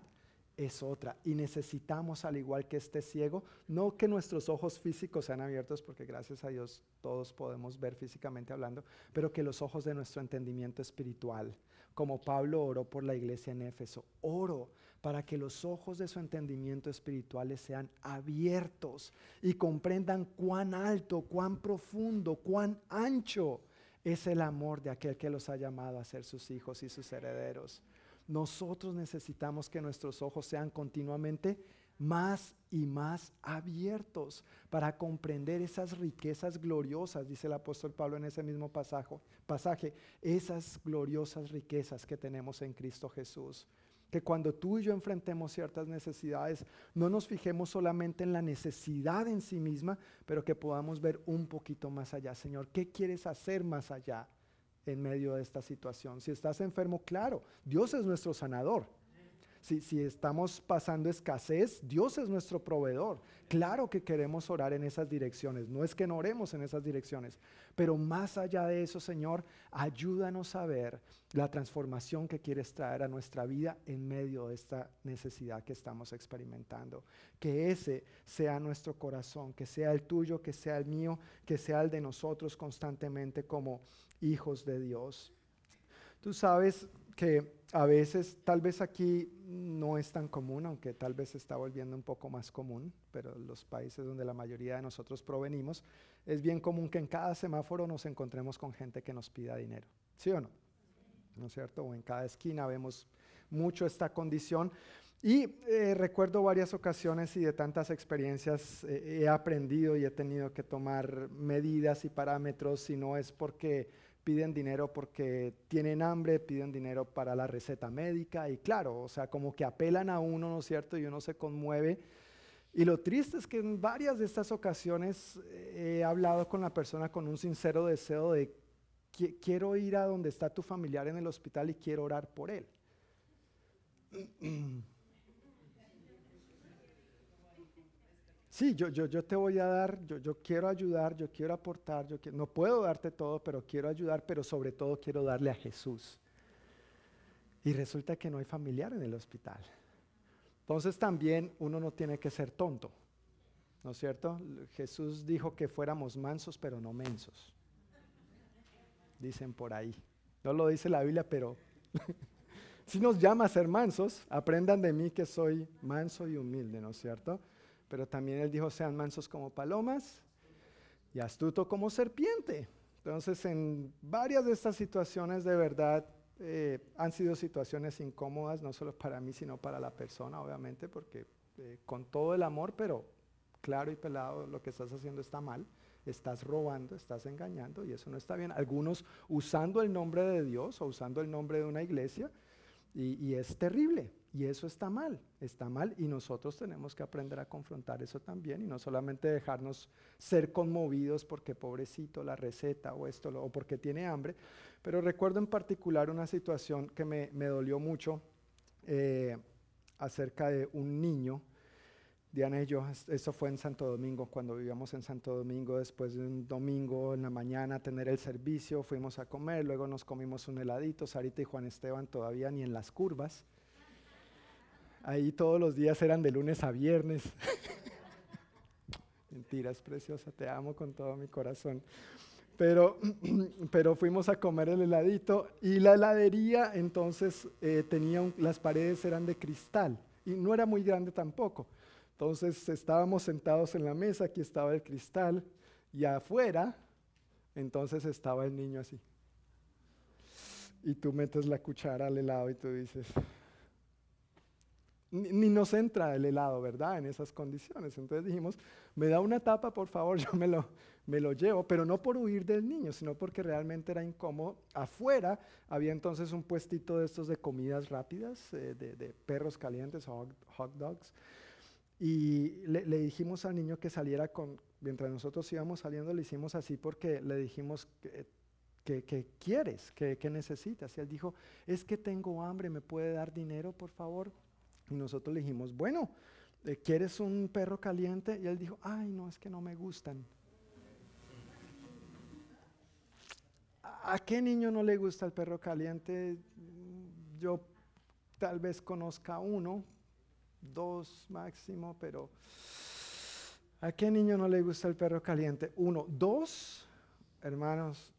Speaker 3: es otra. Y necesitamos, al igual que este ciego, no que nuestros ojos físicos sean abiertos, porque gracias a Dios todos podemos ver físicamente hablando, pero que los ojos de nuestro entendimiento espiritual, como Pablo oró por la iglesia en Éfeso, oro para que los ojos de su entendimiento espiritual sean abiertos y comprendan cuán alto, cuán profundo, cuán ancho es el amor de aquel que los ha llamado a ser sus hijos y sus herederos nosotros necesitamos que nuestros ojos sean continuamente más y más abiertos para comprender esas riquezas gloriosas, dice el apóstol Pablo en ese mismo pasaje, pasaje, esas gloriosas riquezas que tenemos en Cristo Jesús. Que cuando tú y yo enfrentemos ciertas necesidades, no nos fijemos solamente en la necesidad en sí misma, pero que podamos ver un poquito más allá. Señor, ¿qué quieres hacer más allá? En medio de esta situación. Si estás enfermo, claro, Dios es nuestro sanador. Si, estamos pasando escasez, Dios es nuestro proveedor. Claro que queremos orar en esas direcciones, no es que no oremos en esas direcciones, pero más allá de eso, Señor, ayúdanos a ver la transformación que quieres traer a nuestra vida en medio de esta necesidad que estamos experimentando. Que ese sea nuestro corazón, que sea el tuyo, que sea el mío, que sea el de nosotros constantemente como hijos de Dios. Tú sabes que a veces, tal vez aquí no es tan común, aunque tal vez se está volviendo un poco más común, pero los países donde la mayoría de nosotros provenimos, es bien común que en cada semáforo nos encontremos con gente que nos pida dinero. ¿Sí o no? ¿No es cierto? O en cada esquina vemos mucho esta condición. Y eh, recuerdo varias ocasiones y de tantas experiencias eh, he aprendido y he tenido que tomar medidas y parámetros si no es porque piden dinero porque tienen hambre, piden dinero para la receta médica y claro, o sea, como que apelan a uno, ¿no es cierto? Y uno se conmueve. Y lo triste es que en varias de estas ocasiones eh, he hablado con la persona con un sincero deseo de quiero ir a donde está tu familiar en el hospital y quiero orar por él. Sí, yo, yo, yo te voy a dar, yo, yo quiero ayudar, yo quiero aportar, yo no puedo darte todo, pero quiero ayudar, pero sobre todo quiero darle a Jesús. Y resulta que no hay familiar en el hospital. Entonces también uno no tiene que ser tonto, ¿no es cierto? Jesús dijo que fuéramos mansos, pero no mensos. Dicen por ahí. No lo dice la Biblia, pero si nos llama a ser mansos, aprendan de mí que soy manso y humilde, ¿no es cierto? Pero también él dijo, sean mansos como palomas y astuto como serpiente. Entonces, en varias de estas situaciones de verdad eh, han sido situaciones incómodas, no solo para mí, sino para la persona, obviamente, porque eh, con todo el amor, pero claro y pelado, lo que estás haciendo está mal, estás robando, estás engañando y eso no está bien. Algunos usando el nombre de Dios o usando el nombre de una iglesia y es terrible. Y eso está mal, está mal y nosotros tenemos que aprender a confrontar eso también y no solamente dejarnos ser conmovidos porque pobrecito la receta o esto o porque tiene hambre. Pero recuerdo en particular una situación que me, dolió mucho eh, acerca de un niño Diana y yo, eso fue en Santo Domingo, cuando vivíamos en Santo Domingo, después de un domingo en la mañana tener el servicio, fuimos a comer, luego nos comimos un heladito, Sarita y Juan Esteban todavía ni en las curvas. Ahí todos los días eran de lunes a viernes. Mentiras, preciosa, te amo con todo mi corazón. Pero, pero fuimos a comer el heladito y la heladería entonces eh, tenía las paredes eran de cristal y no era muy grande tampoco. Entonces estábamos sentados en la mesa, aquí estaba el cristal y afuera, entonces estaba el niño así. Y tú metes la cuchara al helado y tú dices, ni, nos entra el helado, ¿verdad? En esas condiciones. Entonces dijimos, me da una tapa, por favor, yo me lo, me lo llevo, pero no por huir del niño, sino porque realmente era incómodo. Afuera había entonces un puestito de estos de comidas rápidas, eh, de, perros calientes, hot, hot dogs. Y le, dijimos al niño que saliera con, mientras nosotros íbamos saliendo, le hicimos así porque le dijimos que, que, quieres, que, necesitas. Y él dijo, es que tengo hambre, ¿me puede dar dinero, por favor? Y nosotros le dijimos, bueno, eh, ¿quieres un perro caliente? Y él dijo, ay, no, es que no me gustan. ¿A qué niño no le gusta el perro caliente? Yo tal vez conozca uno, dos máximo, pero ¿a qué niño no le gusta el perro caliente? Uno, dos, hermanos,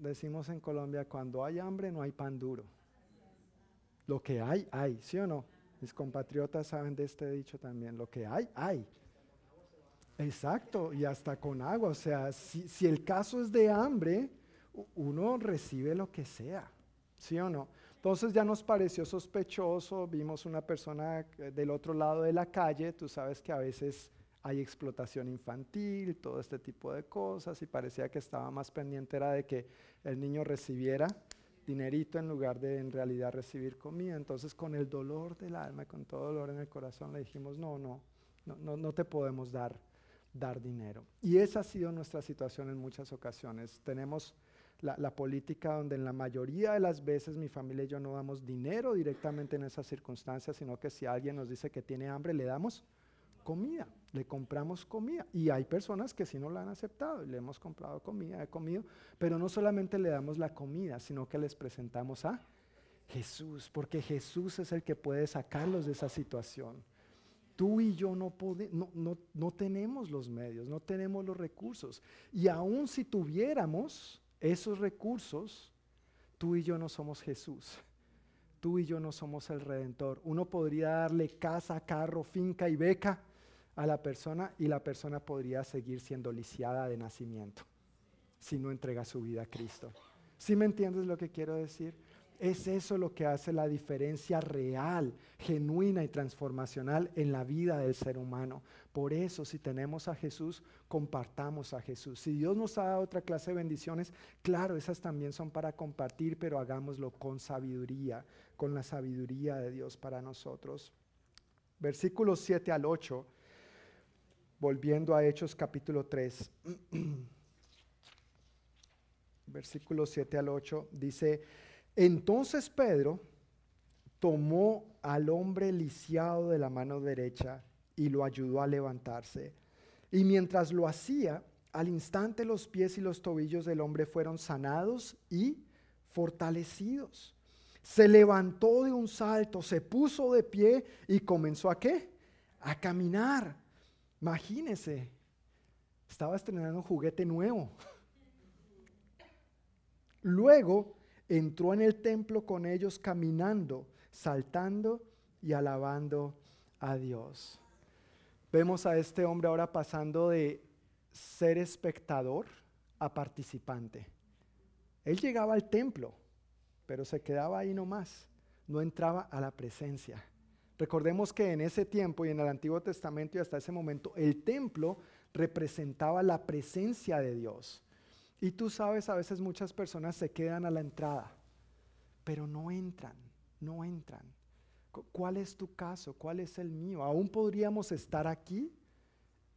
Speaker 3: decimos en Colombia, cuando hay hambre no hay pan duro. Lo que hay, hay, ¿sí o no? Mis compatriotas saben de este dicho también, lo que hay, hay. Exacto, y hasta con agua, o sea, si, el caso es de hambre, uno recibe lo que sea, ¿sí o no? Entonces ya nos pareció sospechoso, vimos una persona eh, del otro lado de la calle, tú sabes que a veces hay explotación infantil, todo este tipo de cosas, y parecía que estaba más pendiente era de que el niño recibiera dinerito en lugar de en realidad recibir comida. Entonces con el dolor del alma, con todo dolor en el corazón, le dijimos, no, no, no, no, te podemos dar, dar dinero. Y esa ha sido nuestra situación en muchas ocasiones. Tenemos la, política donde en la mayoría de las veces mi familia y yo no damos dinero directamente en esas circunstancias, sino que si alguien nos dice que tiene hambre, le damos comida, le compramos comida. Y hay personas que sí no la han aceptado y le hemos comprado comida, he comido, pero no solamente le damos la comida, sino que les presentamos a Jesús, porque Jesús es el que puede sacarlos de esa situación. Tú y yo no, no, no, no tenemos los medios, no tenemos los recursos. Y aun si tuviéramos, esos recursos, tú y yo no somos Jesús. Tú y yo no somos el redentor. Uno podría darle casa, carro, finca y beca a la persona y la persona podría seguir siendo lisiada de nacimiento si no entrega su vida a Cristo. ¿Sí me entiendes lo que quiero decir? Es eso lo que hace la diferencia real, genuina y transformacional en la vida del ser humano. Por eso, si tenemos a Jesús, compartamos a Jesús. Si Dios nos ha dado otra clase de bendiciones, claro, esas también son para compartir, pero hagámoslo con sabiduría, con la sabiduría de Dios para nosotros. Versículos 7 al 8, volviendo a Hechos capítulo 3. Versículos 7 al 8 dice, entonces Pedro tomó al hombre lisiado de la mano derecha y lo ayudó a levantarse. Y mientras lo hacía, al instante los pies y los tobillos del hombre fueron sanados y fortalecidos. Se levantó de un salto, se puso de pie y comenzó a qué? A caminar. Imagínese, estaba estrenando un juguete nuevo. Luego entró en el templo con ellos caminando, saltando y alabando a Dios. Vemos a este hombre ahora pasando de ser espectador a participante. Él llegaba al templo, pero se quedaba ahí nomás, no entraba a la presencia. Recordemos que en ese tiempo y en el Antiguo Testamento y hasta ese momento, el templo representaba la presencia de Dios. Y tú sabes, a veces muchas personas se quedan a la entrada, pero no entran, no entran. ¿Cuál es tu caso? ¿Cuál es el mío? Aún podríamos estar aquí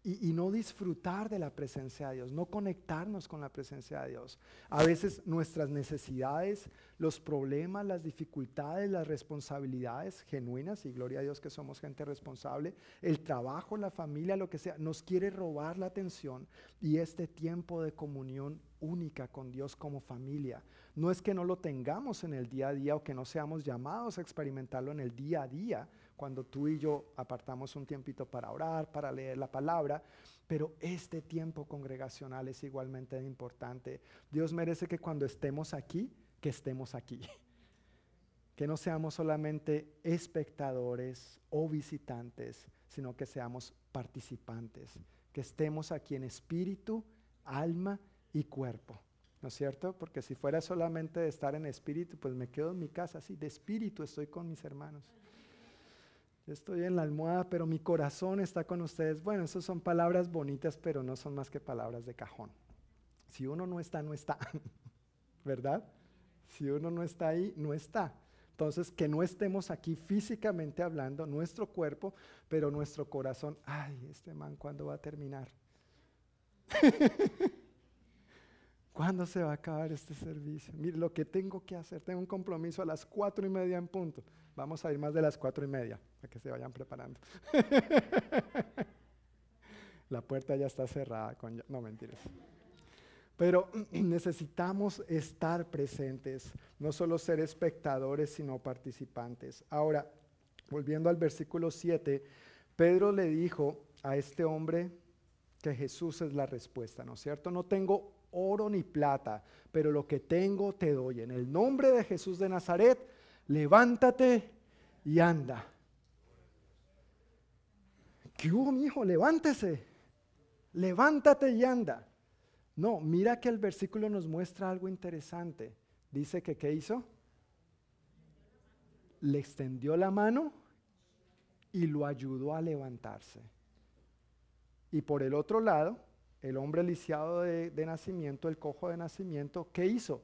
Speaker 3: y, no disfrutar de la presencia de Dios, no conectarnos con la presencia de Dios. A veces nuestras necesidades, los problemas, las dificultades, las responsabilidades genuinas, y gloria a Dios que somos gente responsable, el trabajo, la familia, lo que sea, nos quiere robar la atención y este tiempo de comunión única con Dios como familia. No es que no lo tengamos en el día a día o que no seamos llamados a experimentarlo en el día a día, cuando tú y yo apartamos un tiempito para orar, para leer la palabra, pero este tiempo congregacional es igualmente importante. Dios merece que cuando estemos aquí, que estemos aquí. Que no seamos solamente espectadores o visitantes, sino que seamos participantes. Que estemos aquí en espíritu, alma y cuerpo. ¿No es cierto? Porque si fuera solamente de estar en espíritu, pues me quedo en mi casa, así, de espíritu estoy con mis hermanos estoy en la almohada, pero mi corazón está con ustedes. Bueno, esas son palabras bonitas, pero no son más que palabras de cajón. Si uno no está, no está. ¿Verdad? Si uno no está ahí, no está. Entonces, que no estemos aquí físicamente hablando, nuestro cuerpo, pero nuestro corazón, ay, este man, ¿cuándo va a terminar? ¿Cuándo se va a acabar este servicio? Mire, lo que tengo que hacer, tengo un compromiso a las cuatro y media en punto. Vamos a ir más de las cuatro y media, para que se vayan preparando. La puerta ya está cerrada. No, mentiras. Pero necesitamos estar presentes, no solo ser espectadores, sino participantes. Ahora, volviendo al versículo 7, Pedro le dijo a este hombre que Jesús es la respuesta, ¿no es cierto? No tengo oro ni plata, pero lo que tengo te doy. En el nombre de Jesús de Nazaret, levántate y anda. ¿Qué hubo, mi hijo? Levántese. Levántate y anda. No, mira que el versículo nos muestra algo interesante. Dice que ¿qué hizo? Le extendió la mano y lo ayudó a levantarse. Y por el otro lado, el hombre lisiado de, nacimiento, el cojo de nacimiento, ¿qué hizo?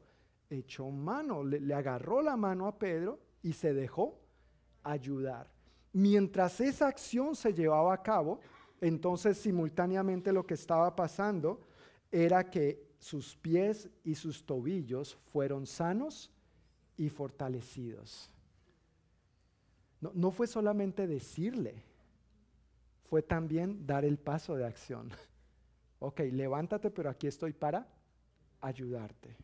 Speaker 3: Echó mano, le, agarró la mano a Pedro y se dejó ayudar. Mientras esa acción se llevaba a cabo, entonces simultáneamente lo que estaba pasando era que sus pies y sus tobillos fueron sanos y fortalecidos. No, no, fue solamente decirle, fue también dar el paso de acción. ok, levántate, pero aquí estoy para ayudarte.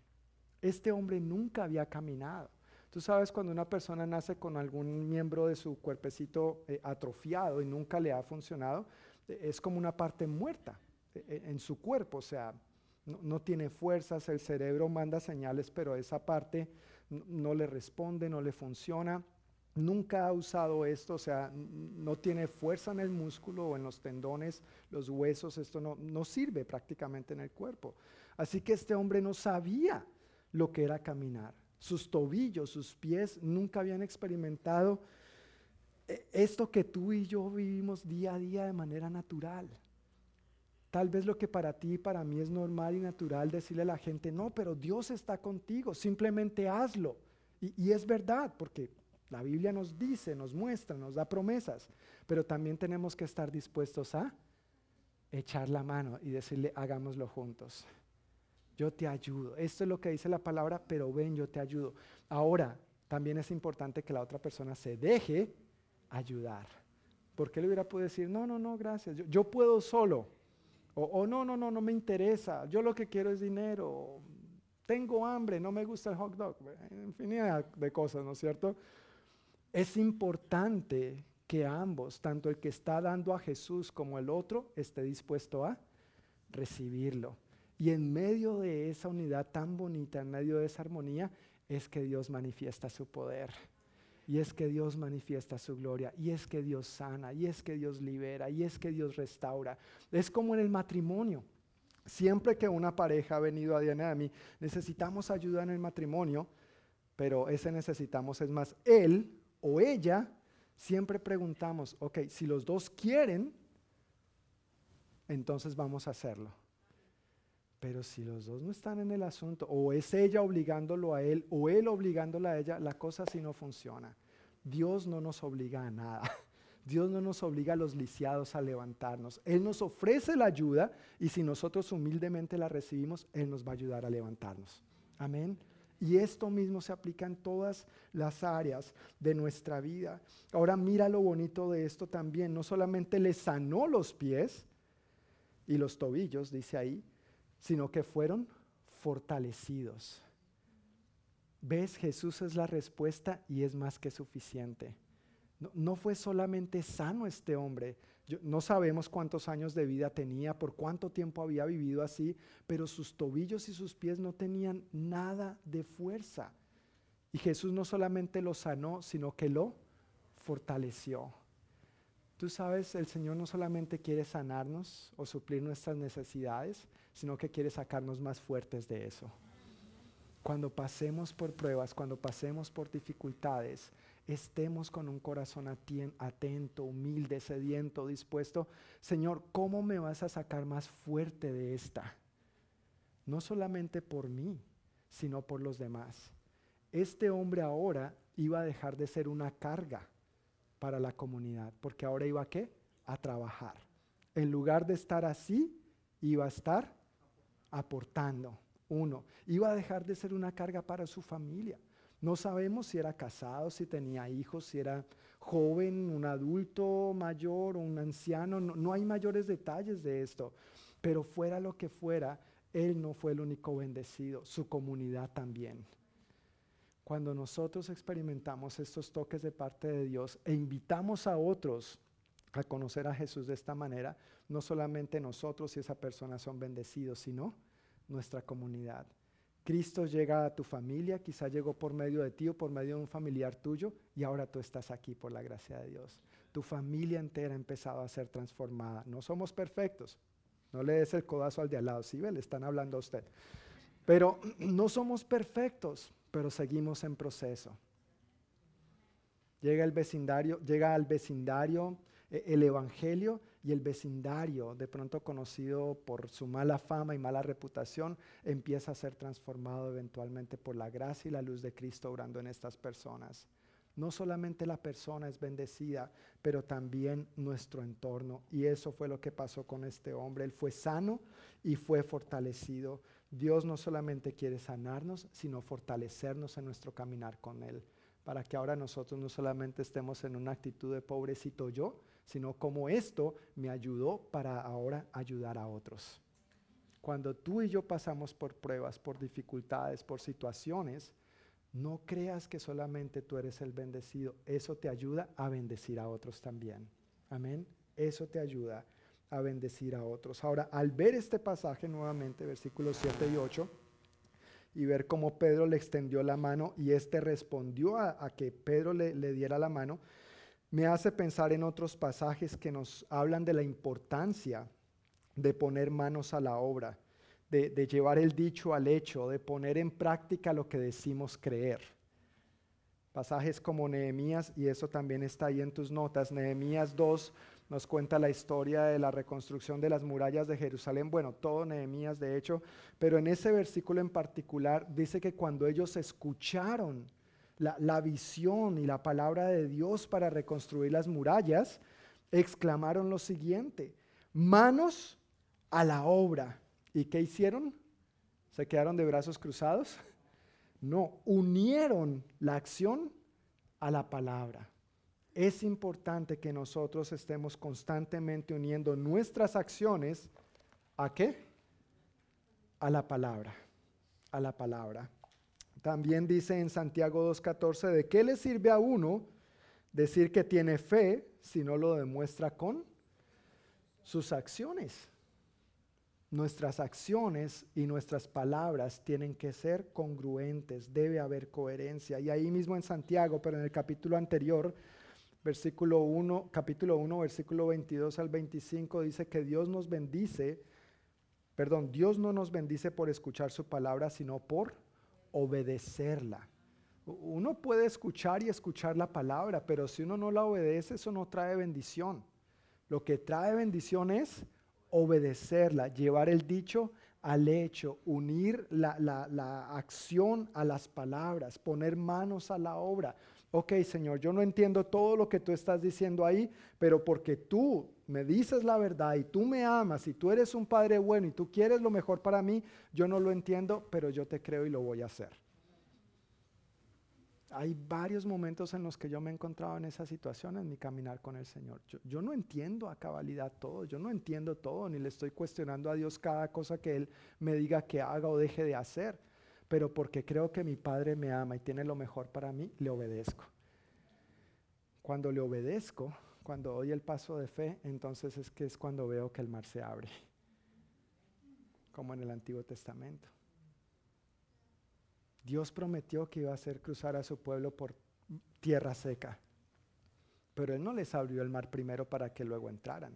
Speaker 3: Este hombre nunca había caminado. Tú sabes cuando una persona nace con algún miembro de su cuerpecito eh, atrofiado y nunca le ha funcionado, eh, es como una parte muerta eh, en su cuerpo, o sea, no, tiene fuerzas, el cerebro manda señales, pero esa parte no le responde, no le funciona nunca ha usado esto, o sea, no tiene fuerza en el músculo o en los tendones, los huesos, esto no, no sirve prácticamente en el cuerpo. Así que este hombre no sabía lo que era caminar. Sus tobillos, sus pies nunca habían experimentado eh, esto que tú y yo vivimos día a día de manera natural. Tal vez lo que para ti y para mí es normal y natural decirle a la gente, no, pero Dios está contigo, simplemente hazlo. Y, y es verdad, porque la Biblia nos dice, nos muestra, nos da promesas, pero también tenemos que estar dispuestos a echar la mano y decirle, hagámoslo juntos. Yo te ayudo. Esto es lo que dice la palabra, pero ven, yo te ayudo. Ahora, también es importante que la otra persona se deje ayudar. Porque él hubiera podido decir, no, no, no, gracias, yo, puedo solo. O, no, no, no, no me interesa, yo lo que quiero es dinero, tengo hambre, no me gusta el hot dog, infinidad de cosas, ¿no es cierto? Es importante que ambos, tanto el que está dando a Jesús como el otro, esté dispuesto a recibirlo. Y en medio de esa unidad tan bonita, en medio de esa armonía, es que Dios manifiesta su poder. Y es que Dios manifiesta su gloria. Y es que Dios sana. Y es que Dios libera. Y es que Dios restaura. Es como en el matrimonio. Siempre que una pareja ha venido a Diana y a mí, necesitamos ayuda en el matrimonio, pero ese necesitamos es más él o ella, siempre preguntamos, ok, si los dos quieren, entonces vamos a hacerlo. Pero si los dos no están en el asunto, o es ella obligándolo a él, o él obligándola a ella, la cosa así no funciona. Dios no nos obliga a nada. Dios no nos obliga a los lisiados a levantarnos. Él nos ofrece la ayuda y si nosotros humildemente la recibimos, Él nos va a ayudar a levantarnos. Amén. Y esto mismo se aplica en todas las áreas de nuestra vida. Ahora mira lo bonito de esto también. No solamente le sanó los pies y los tobillos, dice ahí, sino que fueron fortalecidos. ¿Ves? Jesús es la respuesta y es más que suficiente. No, fue solamente sano este hombre. no sabemos cuántos años de vida tenía, por cuánto tiempo había vivido así, pero sus tobillos y sus pies no tenían nada de fuerza. Y Jesús no solamente lo sanó, sino que lo fortaleció. Tú sabes, el Señor no solamente quiere sanarnos o suplir nuestras necesidades, sino que quiere sacarnos más fuertes de eso. Cuando pasemos por pruebas, cuando pasemos por dificultades, estemos con un corazón atento, humilde, sediento, dispuesto. Señor, ¿cómo me vas a sacar más fuerte de esta? No solamente por mí, sino por los demás. Este hombre ahora iba a dejar de ser una carga para la comunidad, porque ahora iba a qué? A trabajar. En lugar de estar así, iba a estar aportando. Uno, iba a dejar de ser una carga para su familia. No sabemos si era casado, si tenía hijos, si era joven, un adulto mayor o un anciano. No, hay mayores detalles de esto. Pero fuera lo que fuera, él no fue el único bendecido, su comunidad también. Cuando nosotros experimentamos estos toques de parte de Dios e invitamos a otros a conocer a Jesús de esta manera, no solamente nosotros y esa persona son bendecidos, sino nuestra comunidad. Cristo llega a tu familia, quizá llegó por medio de ti o por medio de un familiar tuyo y ahora tú estás aquí por la gracia de Dios. Tu familia entera ha empezado a ser transformada. No somos perfectos. No le des el codazo al de al lado. Sí, le están hablando a usted. Pero no somos perfectos, pero seguimos en proceso. Llega el vecindario, llega al vecindario el evangelio y el vecindario, de pronto conocido por su mala fama y mala reputación, empieza a ser transformado eventualmente por la gracia y la luz de Cristo obrando en estas personas. No solamente la persona es bendecida, pero también nuestro entorno. Y eso fue lo que pasó con este hombre. Él fue sano y fue fortalecido. Dios no solamente quiere sanarnos, sino fortalecernos en nuestro caminar con Él, para que ahora nosotros no solamente estemos en una actitud de pobrecito yo, sino como esto me ayudó para ahora ayudar a otros. Cuando tú y yo pasamos por pruebas, por dificultades, por situaciones, no creas que solamente tú eres el bendecido. Eso te ayuda a bendecir a otros también. Amén. Eso te ayuda a bendecir a otros. Ahora, al ver este pasaje nuevamente, versículos 7 y 8, y ver cómo Pedro le extendió la mano y éste respondió a, que Pedro le diera la mano, me hace pensar en otros pasajes que nos hablan de la importancia de poner manos a la obra, de, llevar el dicho al hecho, de poner en práctica lo que decimos creer. Pasajes como Nehemías, y eso también está ahí en tus notas, Nehemías 2 nos cuenta la historia de la reconstrucción de las murallas de Jerusalén, bueno, todo Nehemías de hecho, pero en ese versículo en particular dice que cuando ellos escucharon la, visión y la palabra de Dios para reconstruir las murallas, exclamaron lo siguiente, manos a la obra. ¿Y qué hicieron? ¿Se quedaron de brazos cruzados? No, unieron la acción a la palabra. Es importante que nosotros estemos constantemente uniendo nuestras acciones a qué? A la palabra, a la palabra. También dice en Santiago 2.14, ¿de qué le sirve a uno decir que tiene fe si no lo demuestra con sus acciones? Nuestras acciones y nuestras palabras tienen que ser congruentes, debe haber coherencia. Y ahí mismo en Santiago, pero en el capítulo anterior, versículo 1, capítulo 1, versículo 22 al 25, dice que Dios nos bendice, perdón, Dios no nos bendice por escuchar su palabra, sino por obedecerla. Uno puede escuchar y escuchar la palabra, pero si uno no la obedece, eso no trae bendición. Lo que trae bendición es obedecerla, llevar el dicho al hecho, unir la, acción a las palabras, poner manos a la obra. ok Señor, yo no entiendo todo lo que tú estás diciendo ahí, pero porque tú me dices la verdad y tú me amas y tú eres un Padre bueno y tú quieres lo mejor para mí, yo no lo entiendo, pero yo te creo y lo voy a hacer. Hay varios momentos en los que yo me he encontrado en esa situación en mi caminar con el Señor. Yo, no entiendo a cabalidad todo, yo no entiendo todo, ni le estoy cuestionando a Dios cada cosa que Él me diga que haga o deje de hacer, pero porque creo que mi Padre me ama y tiene lo mejor para mí, le obedezco. Cuando le obedezco, cuando doy el paso de fe, entonces es que es cuando veo que el mar se abre, como en el Antiguo Testamento. Dios prometió que iba a hacer cruzar a su pueblo por tierra seca, pero Él no les abrió el mar primero para que luego entraran.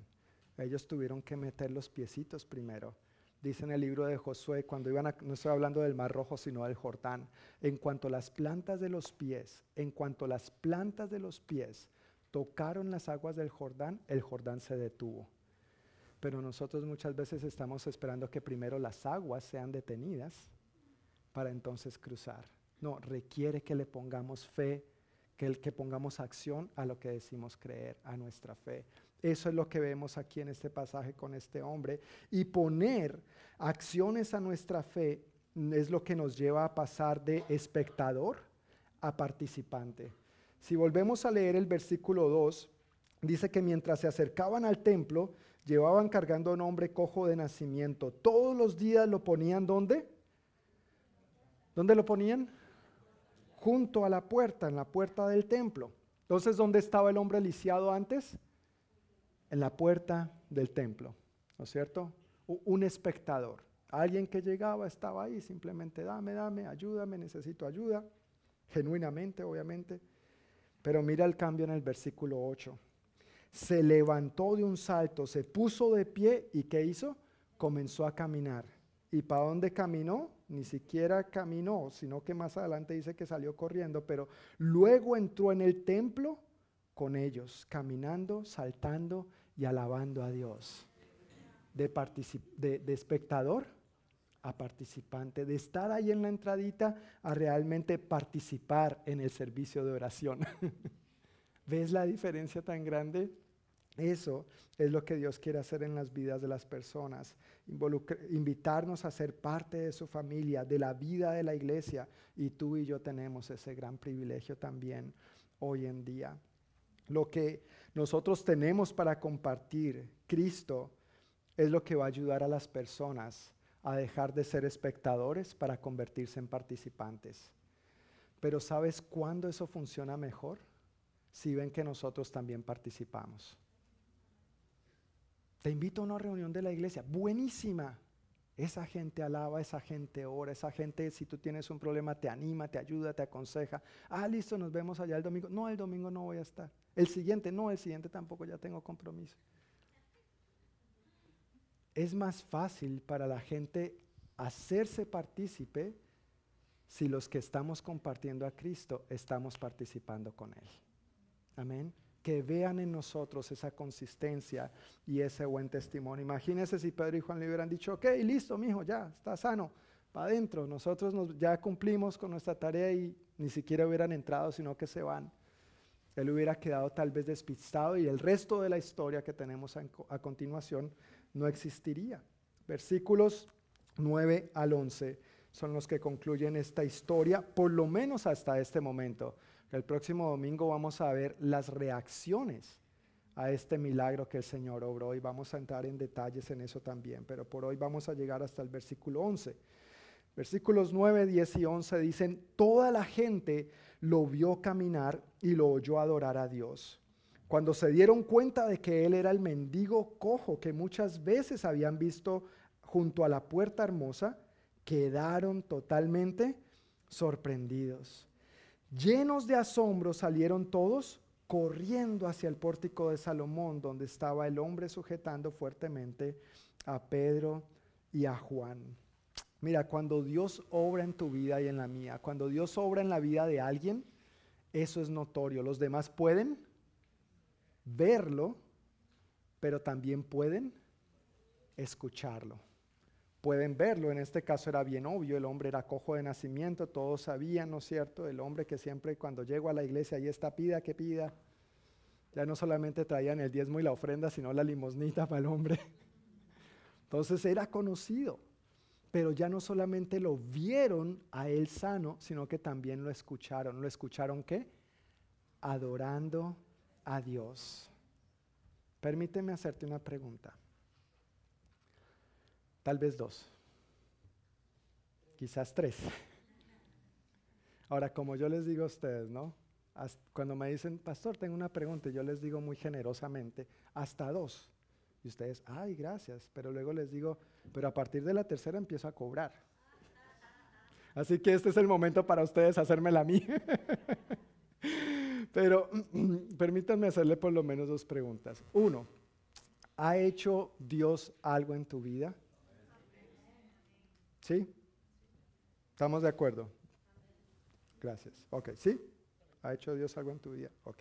Speaker 3: Ellos tuvieron que meter los piecitos primero. Dice en el libro de Josué, cuando iban a, no estoy hablando del Mar Rojo, sino del Jordán, en cuanto las plantas de los pies, en cuanto las plantas de los pies tocaron las aguas del Jordán, el Jordán se detuvo. Pero nosotros muchas veces estamos esperando que primero las aguas sean detenidas para entonces cruzar. No, requiere que le pongamos fe, que, el, que pongamos acción a lo que decimos creer, a nuestra fe. Eso es lo que vemos aquí en este pasaje con este hombre. Y poner acciones a nuestra fe es lo que nos lleva a pasar de espectador a participante. Si volvemos a leer el versículo 2, dice que mientras se acercaban al templo, llevaban cargando a un hombre cojo de nacimiento. Todos los días lo ponían ¿dónde? ¿Dónde lo ponían? Junto a la puerta, en la puerta del templo. Entonces, ¿dónde estaba el hombre lisiado antes? En la puerta del templo, ¿no es cierto? Un espectador. Alguien que llegaba estaba ahí, simplemente dame, dame, ayúdame, necesito ayuda, genuinamente, obviamente. Pero mira el cambio en el versículo 8. Se levantó de un salto, se puso de pie y ¿qué hizo? Comenzó a caminar. ¿Y para dónde caminó? ni siquiera caminó, sino que más adelante dice que salió corriendo, pero luego entró en el templo con ellos, caminando, saltando y alabando a Dios. De, de, espectador a participante, de estar ahí en la entradita a realmente participar en el servicio de oración. ¿Ves la diferencia tan grande? Eso es lo que Dios quiere hacer en las vidas de las personas, invitarnos a ser parte de su familia, de la vida de la iglesia, y tú y yo tenemos ese gran privilegio también hoy en día. Lo que nosotros tenemos para compartir, Cristo, es lo que va a ayudar a las personas a dejar de ser espectadores para convertirse en participantes. Pero ¿sabes cuándo eso funciona mejor? Si ven que nosotros también participamos. Te invito a una reunión de la iglesia, buenísima. Esa gente alaba, esa gente ora, esa gente si tú tienes un problema te anima, te ayuda, te aconseja. Ah, listo, nos vemos allá el domingo. No, el domingo no voy a estar. El siguiente, no, el siguiente tampoco, ya tengo compromiso. Es más fácil para la gente hacerse partícipe si los que estamos compartiendo a Cristo estamos participando con Él. Amén que vean en nosotros esa consistencia y ese buen testimonio. Imagínense si Pedro y Juan le hubieran dicho, ok, listo, mi hijo, ya, está sano, para adentro. Nosotros nos, ya cumplimos con nuestra tarea y ni siquiera hubieran entrado, sino que se van. Él hubiera quedado tal vez despistado y el resto de la historia que tenemos a continuación no existiría. Versículos 9 al 11 son los que concluyen esta historia, por lo menos hasta este momento. El próximo domingo vamos a ver las reacciones a este milagro que el Señor obró y vamos a entrar en detalles en eso también, pero por hoy vamos a llegar hasta el versículo 11. Versículos 9, 10 y 11 dicen, toda la gente lo vio caminar y lo oyó adorar a Dios. Cuando se dieron cuenta de que él era el mendigo cojo que muchas veces habían visto junto a la puerta hermosa, quedaron totalmente sorprendidos. Llenos de asombro salieron todos corriendo hacia el pórtico de Salomón, donde estaba el hombre sujetando fuertemente a Pedro y a Juan. Mira, cuando Dios obra en tu vida y en la mía, cuando Dios obra en la vida de alguien, eso es notorio. Los demás pueden verlo, pero también pueden escucharlo. pueden verlo. En este caso era bien obvio, el hombre era cojo de nacimiento, todos sabían, ¿no es cierto? El hombre que siempre cuando llego a la iglesia ahí está, pida que pida. Ya no solamente traían el diezmo y la ofrenda, sino la limosnita para el hombre. Entonces era conocido, pero ya no solamente lo vieron a él sano, sino que también lo escucharon. ¿Lo escucharon qué? Adorando a Dios. Permíteme hacerte una pregunta. Tal vez dos. Quizás tres. Ahora, como yo les digo a ustedes, ¿no? Cuando me dicen, pastor, tengo una pregunta, yo les digo muy generosamente, hasta dos. Y ustedes, ay, gracias. Pero luego les digo, pero a partir de la tercera empiezo a cobrar. Así que este es el momento para ustedes hacérmela a mí. pero permítanme hacerle por lo menos dos preguntas. Uno, ¿ha hecho Dios algo en tu vida? ¿Sí? ¿Estamos de acuerdo? Gracias. Ok, ¿sí? ¿Ha hecho Dios algo en tu vida? Ok.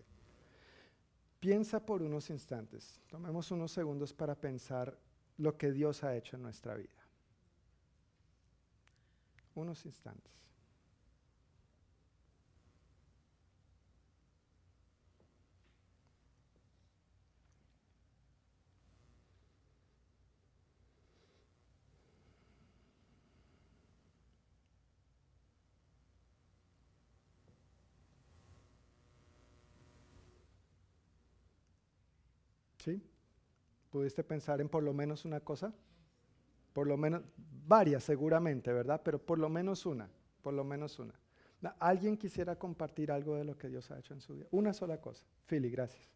Speaker 3: Piensa por unos instantes, tomemos unos segundos para pensar lo que Dios ha hecho en nuestra vida. Unos instantes. ¿Sí? ¿Pudiste pensar en por lo menos una cosa? Por lo menos, varias seguramente, ¿verdad? Pero por lo menos una, por lo menos una. ¿Alguien quisiera compartir algo de lo que Dios ha hecho en su vida? Una sola cosa. Philly, gracias.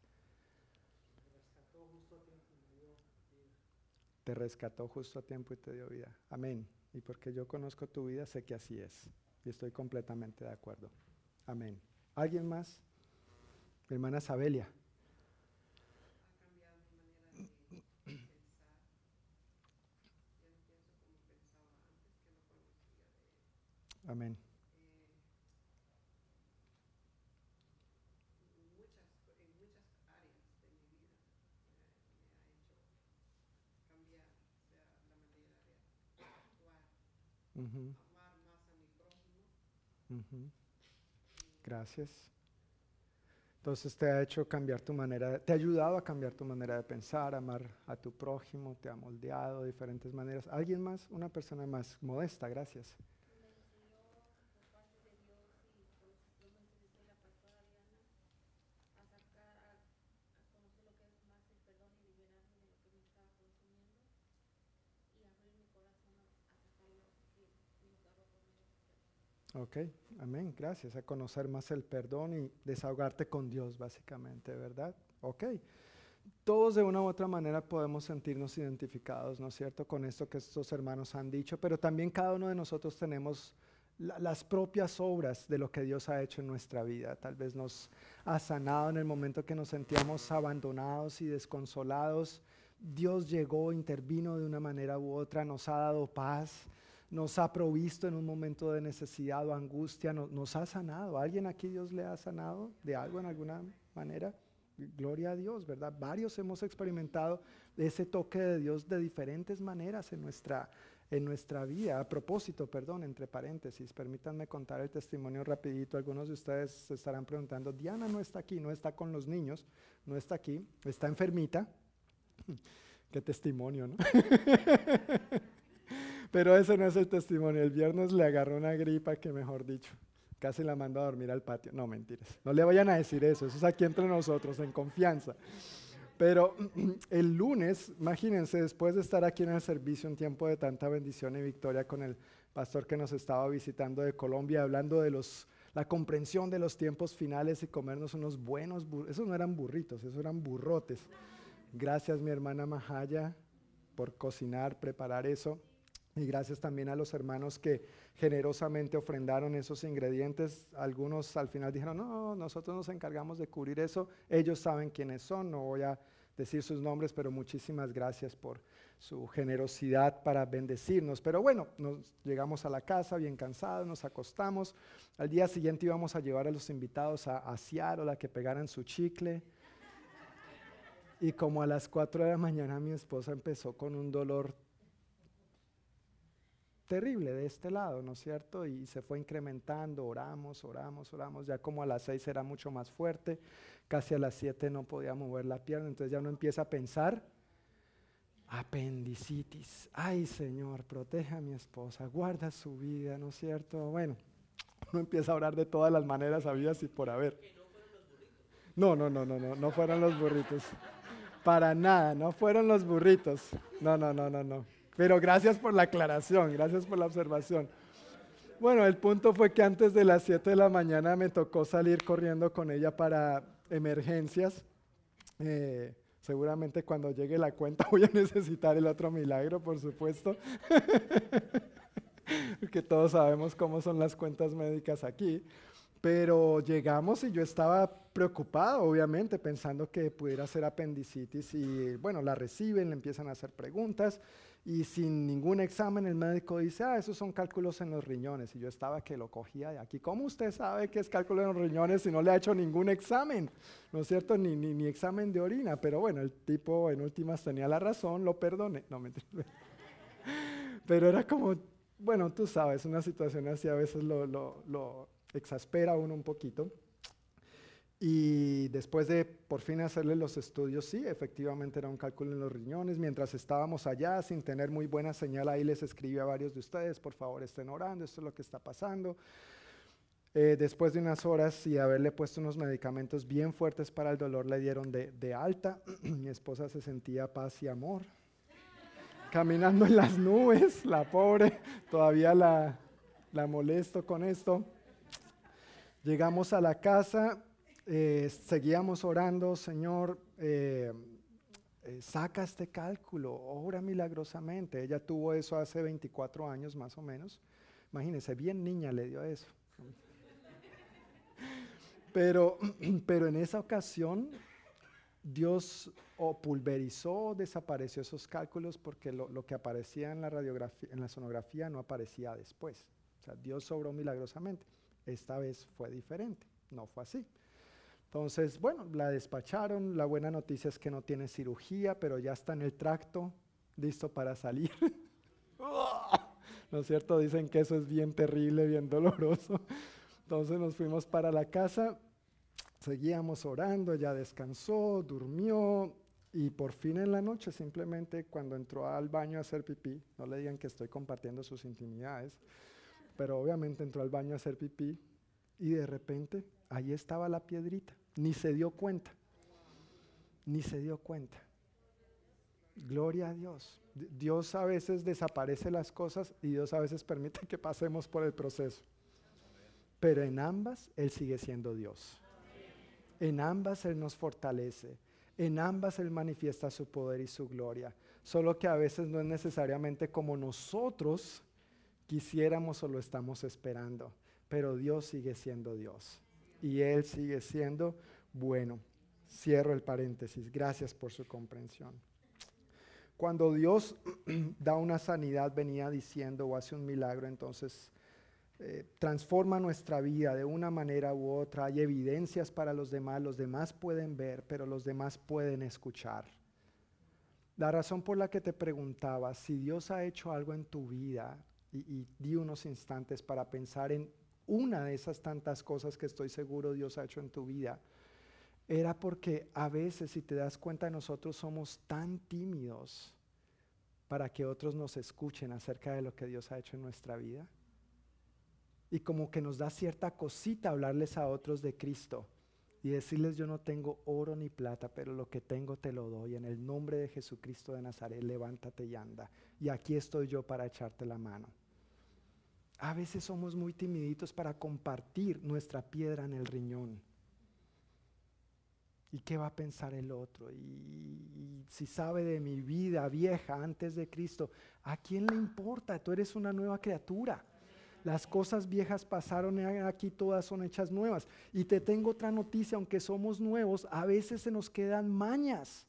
Speaker 3: Te rescató justo a tiempo y te dio vida. Amén. Y porque yo conozco tu vida, sé que así es. Y estoy completamente de acuerdo. Amén. ¿Alguien más? Mi hermana Sabelia. Amén. Gracias. Entonces te ha hecho cambiar tu manera, te ha ayudado a cambiar tu manera de pensar, amar a tu prójimo, te ha moldeado de diferentes maneras. ¿Alguien más? Una persona más modesta, gracias. Ok, amén, gracias. A conocer más el perdón y desahogarte con Dios, básicamente, ¿verdad? Ok. Todos de una u otra manera podemos sentirnos identificados, ¿no es cierto?, con esto que estos hermanos han dicho, pero también cada uno de nosotros tenemos las propias obras de lo que Dios ha hecho en nuestra vida. Tal vez nos ha sanado en el momento que nos sentíamos abandonados y desconsolados. Dios llegó, intervino de una manera u otra, nos ha dado paz, nos ha provisto en un momento de necesidad o angustia, nos ha sanado. ¿Alguien aquí Dios le ha sanado de algo en alguna manera? Gloria a Dios, ¿verdad? Varios hemos experimentado ese toque de Dios de diferentes maneras en nuestra, en nuestra vida. A propósito, perdón, entre paréntesis, permítanme contar el testimonio rapidito. Algunos de ustedes se estarán preguntando, Diana no está aquí, no está con los niños, no está aquí, está enfermita. Qué testimonio, ¿no? Pero ese no es el testimonio. El viernes le agarró una gripa que, mejor dicho, casi la mandó a dormir al patio. No, mentiras. No le vayan a decir eso. Eso es aquí entre nosotros, en confianza. Pero el lunes, imagínense, después de estar aquí en el servicio, un tiempo de tanta bendición y victoria con el pastor que nos estaba visitando de Colombia, hablando de los, la comprensión de los tiempos finales y comernos unos buenos, esos no eran burritos, esos eran burrotes. Gracias mi hermana Mahaya por cocinar, preparar eso. Y gracias también a los hermanos que generosamente ofrendaron esos ingredientes. Algunos al final dijeron, no, nosotros nos encargamos de cubrir eso. Ellos saben quiénes son, no voy a decir sus nombres, pero muchísimas gracias por su generosidad para bendecirnos. Pero bueno, nos llegamos a la casa bien cansados, nos acostamos. Al día siguiente íbamos a llevar a los invitados a asear o la que pegaran su chicle. Y como a las 4 de la mañana mi esposa empezó con un dolor terrible de este lado, ¿no es cierto? Y se fue incrementando, oramos, oramos, oramos, ya como a las seis era mucho más fuerte, casi a las siete no podía mover la pierna, entonces ya uno empieza a pensar, apendicitis, ay Señor, protege a mi esposa, guarda su vida, ¿no es cierto? Bueno, uno empieza a orar de todas las maneras habidas y por haber. No, no, no, no, no, no fueron los burritos. Para nada, no fueron los burritos. No, no, no, no, no. Pero gracias por la aclaración, gracias por la observación. Bueno, el punto fue que antes de las 7 de la mañana me tocó salir corriendo con ella para emergencias. Eh, seguramente cuando llegue la cuenta voy a necesitar el otro milagro, por supuesto. Porque todos sabemos cómo son las cuentas médicas aquí. Pero llegamos y yo estaba preocupado, obviamente, pensando que pudiera ser apendicitis y bueno, la reciben, le empiezan a hacer preguntas y sin ningún examen el médico dice, ah, esos son cálculos en los riñones. Y yo estaba que lo cogía de aquí. ¿Cómo usted sabe que es cálculo en los riñones si no le ha hecho ningún examen? ¿No es cierto? Ni, ni, ni examen de orina. Pero bueno, el tipo en últimas tenía la razón, lo perdoné. No, me Pero era como, bueno, tú sabes, una situación así a veces lo, lo, lo exaspera a uno un poquito. Y después de por fin hacerle los estudios, sí, efectivamente era un cálculo en los riñones. Mientras estábamos allá, sin tener muy buena señal, ahí les escribí a varios de ustedes, por favor estén orando, esto es lo que está pasando. Eh, después de unas horas y haberle puesto unos medicamentos bien fuertes para el dolor, le dieron de, de alta. Mi esposa se sentía paz y amor. Caminando en las nubes, la pobre, todavía la, la molesto con esto. Llegamos a la casa eh, seguíamos orando, Señor, eh, eh, saca este cálculo, obra milagrosamente. Ella tuvo eso hace 24 años más o menos. Imagínense, bien niña le dio eso. Pero, pero en esa ocasión Dios o pulverizó, desapareció esos cálculos porque lo, lo, que aparecía en la radiografía, en la sonografía no aparecía después. O sea, Dios sobró milagrosamente. Esta vez fue diferente, no fue así. Entonces, bueno, la despacharon. La buena noticia es que no tiene cirugía, pero ya está en el tracto, listo para salir. ¿No es cierto? Dicen que eso es bien terrible, bien doloroso. Entonces nos fuimos para la casa, seguíamos orando, ella descansó, durmió y por fin en la noche, simplemente cuando entró al baño a hacer pipí, no le digan que estoy compartiendo sus intimidades, pero obviamente entró al baño a hacer pipí y de repente ahí estaba la piedrita ni se dio cuenta, ni se dio cuenta. Gloria a Dios. Dios a veces desaparece las cosas y Dios a veces permite que pasemos por el proceso. Pero en ambas Él sigue siendo Dios. En ambas Él nos fortalece. En ambas Él manifiesta su poder y su gloria. Solo que a veces no es necesariamente como nosotros quisiéramos o lo estamos esperando. Pero Dios sigue siendo Dios y Él sigue siendo bueno. Cierro el paréntesis. Gracias por su comprensión. Cuando Dios da una sanidad, venía diciendo o hace un milagro, entonces eh, transforma nuestra vida de una manera u otra. Hay evidencias para los demás, los demás pueden ver, pero los demás pueden escuchar. La razón por la que te preguntaba si Dios ha hecho algo en tu vida y, y di unos instantes para pensar en una de esas tantas cosas que estoy seguro Dios ha hecho en tu vida, era porque a veces, si te das cuenta, nosotros somos tan tímidos para que otros nos escuchen acerca de lo que Dios ha hecho en nuestra vida. Y como que nos da cierta cosita hablarles a otros de Cristo y decirles yo no tengo oro ni plata, pero lo que tengo te lo doy. En el nombre de Jesucristo de Nazaret, levántate y anda. Y aquí estoy yo para echarte la mano. A veces somos muy timiditos para compartir nuestra piedra en el riñón. ¿Y qué va a pensar el otro? Y, si sabe de mi vida vieja antes de Cristo, ¿a quién le importa? Tú eres una nueva criatura. Las cosas viejas pasaron, aquí todas son hechas nuevas. Y te tengo otra noticia, aunque somos nuevos, a veces se nos quedan mañas.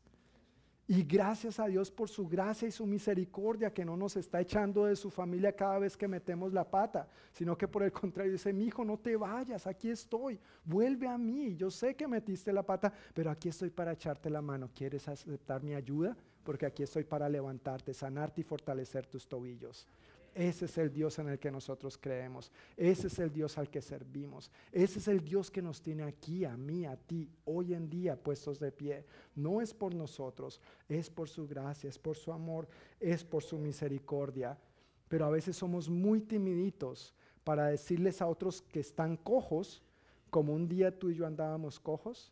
Speaker 3: Y gracias a Dios por su gracia y su misericordia que no nos está echando de su familia cada vez que metemos la pata, sino que por el contrario dice, mi hijo, no te vayas, aquí estoy, vuelve a mí, yo sé que metiste la pata, pero aquí estoy para echarte la mano. ¿Quieres aceptar mi ayuda? Porque aquí estoy para levantarte, sanarte y fortalecer tus tobillos. Ese es el Dios en el que nosotros creemos. Ese es el Dios al que servimos. Ese es el Dios que nos tiene aquí, a mí, a ti, hoy en día puestos de pie. No es por nosotros, es por su gracia, es por su amor, es por su misericordia. Pero a veces somos muy timiditos para decirles a otros que están cojos, como un día tú y yo andábamos cojos,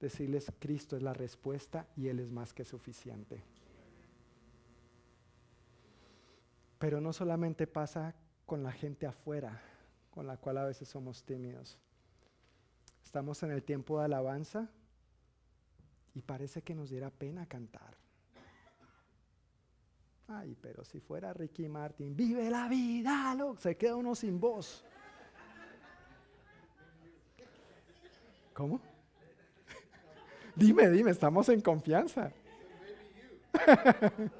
Speaker 3: decirles Cristo es la respuesta y Él es más que suficiente. Pero no solamente pasa con la gente afuera, con la cual a veces somos tímidos. Estamos en el tiempo de alabanza y parece que nos diera pena cantar. Ay, pero si fuera Ricky Martin, vive la vida, se queda uno sin voz. ¿Cómo? dime, dime, estamos en confianza.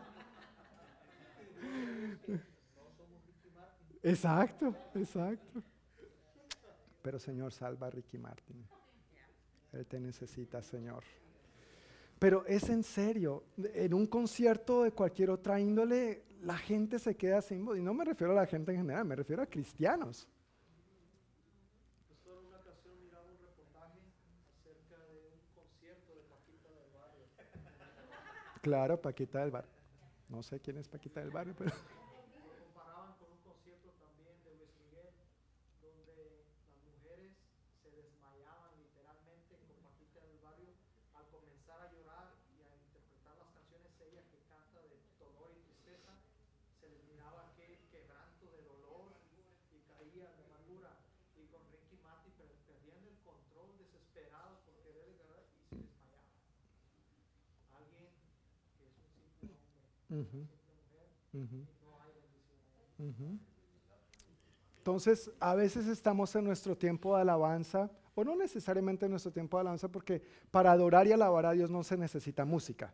Speaker 3: exacto, exacto. Pero Señor, salva a Ricky Martin. Él te necesita, Señor. Pero es en serio, en un concierto de cualquier otra índole, la gente se queda sin voz. Y no me refiero a la gente en general, me refiero a cristianos. Claro, Paquita del Barrio. No sé quién es Paquita del Barrio, pero... Entonces, a veces estamos en nuestro tiempo de alabanza, o no necesariamente en nuestro tiempo de alabanza, porque para adorar y alabar a Dios no se necesita música,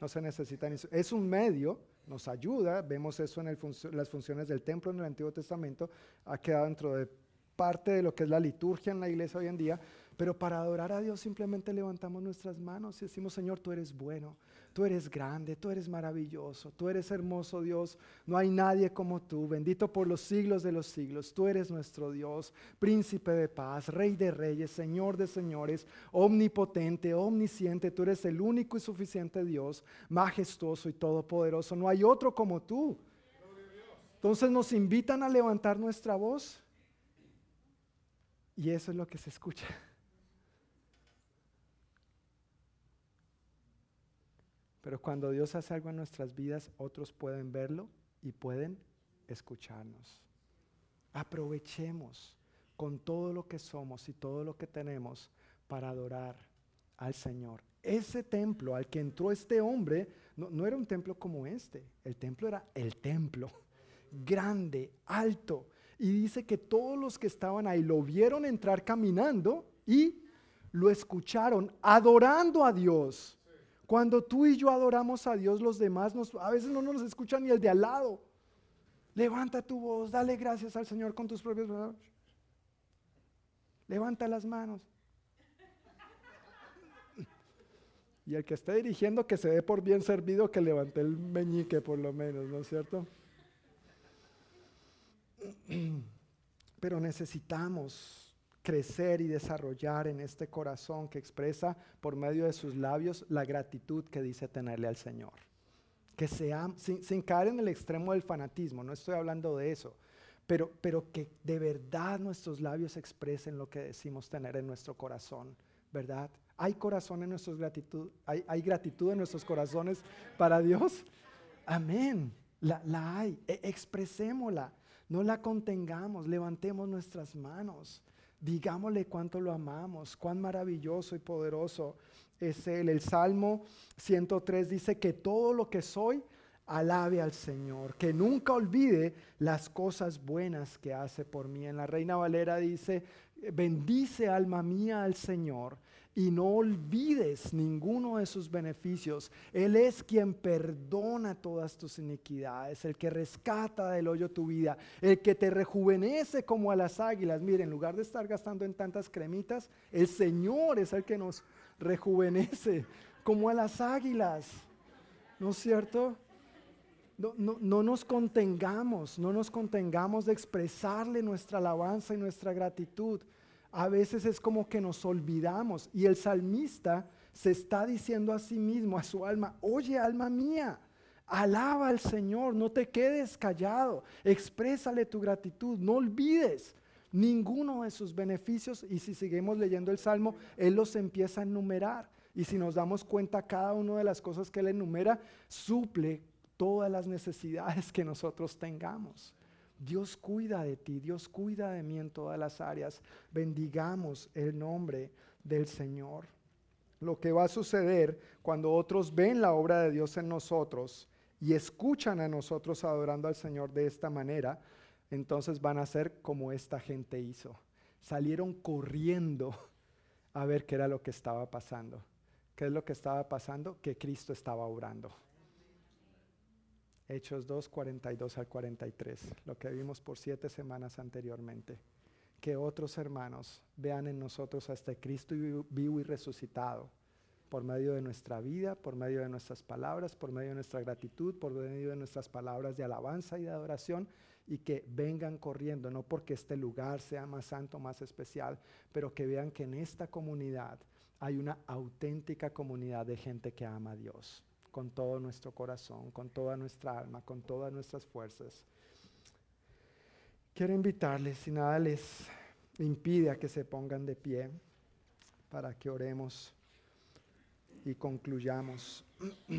Speaker 3: no se necesita, es un medio, nos ayuda, vemos eso en las funciones del templo en el Antiguo Testamento, ha quedado dentro de parte de lo que es la liturgia en la iglesia hoy en día, pero para adorar a Dios simplemente levantamos nuestras manos y decimos, Señor, tú eres bueno, tú eres grande, tú eres maravilloso, tú eres hermoso Dios, no hay nadie como tú, bendito por los siglos de los siglos, tú eres nuestro Dios, príncipe de paz, rey de reyes, Señor de señores, omnipotente, omnisciente, tú eres el único y suficiente Dios, majestuoso y todopoderoso, no hay otro como tú. Entonces nos invitan a levantar nuestra voz y eso es lo que se escucha. Pero cuando Dios hace algo en nuestras vidas, otros pueden verlo y pueden escucharnos. Aprovechemos con todo lo que somos y todo lo que tenemos para adorar al Señor. Ese templo al que entró este hombre no, era un templo como este. El templo era el templo, grande, alto. Y dice que todos los que estaban ahí lo vieron entrar caminando y lo escucharon adorando a Dios. Cuando tú y yo adoramos a Dios, los demás a veces no nos escuchan ni el de al lado. Levanta tu voz, dale gracias al Señor con tus propios palabras. Levanta las manos. Y el que esté dirigiendo, que se dé por bien servido, que levante el meñique por lo menos, ¿no es cierto? Pero necesitamos crecer y desarrollar en este corazón que expresa por medio de sus labios la gratitud que dice tenerle al Señor. Que sea, sin, caer en el extremo del fanatismo, no estoy hablando de eso, pero, pero que de verdad nuestros labios expresen lo que decimos tener en nuestro corazón, ¿verdad? ¿Hay corazón en nuestros gratitud? ¿Hay, hay gratitud en nuestros corazones para Dios? Amén. La, la hay. E, expresémosla. No la contengamos. Levantemos nuestras manos. Digámosle cuánto lo amamos, cuán maravilloso y poderoso es Él. El Salmo 103 dice que todo lo que soy, alabe al Señor, que nunca olvide las cosas buenas que hace por mí. En la Reina Valera dice, bendice alma mía al Señor y no olvides ninguno de sus beneficios. Él es quien perdona todas tus iniquidades, el que rescata del hoyo tu vida, el que te rejuvenece como a las águilas. Mire, en lugar de estar gastando en tantas cremitas, el Señor es el que nos rejuvenece como a las águilas. ¿No es cierto? no, no, no, nos contengamos, no nos contengamos de expresarle nuestra alabanza y nuestra gratitud. A veces es como que nos olvidamos y el salmista se está diciendo a sí mismo, a su alma, oye alma mía, alaba al Señor, no te quedes callado, exprésale tu gratitud, no olvides ninguno de sus beneficios y si seguimos leyendo el Salmo, Él los empieza a enumerar. Y si nos damos cuenta, cada una de las cosas que Él enumera suple todas las necesidades que nosotros tengamos. Dios cuida de ti, Dios cuida de mí en todas las áreas. Bendigamos el nombre del Señor. Lo que va a suceder cuando otros ven la obra de Dios en nosotros y escuchan a nosotros adorando al Señor de esta manera, entonces van a ser como esta gente hizo. Salieron corriendo a ver qué era lo que estaba pasando. ¿Qué es lo que estaba pasando? Que Cristo estaba orando. Hechos 2, 42 al 43, lo que vimos por siete semanas anteriormente. Que otros hermanos vean en nosotros a este Cristo vivo y resucitado por medio de nuestra vida, por medio de nuestras palabras, por medio de nuestra gratitud, por medio de nuestras palabras de alabanza y de adoración, y que vengan corriendo, no porque este lugar sea más santo, más especial, pero que vean que en esta comunidad hay una auténtica comunidad de gente que ama a Dios con todo nuestro corazón, con toda nuestra alma, con todas nuestras fuerzas. Quiero invitarles, si nada les impide a que se pongan de pie para que oremos y concluyamos.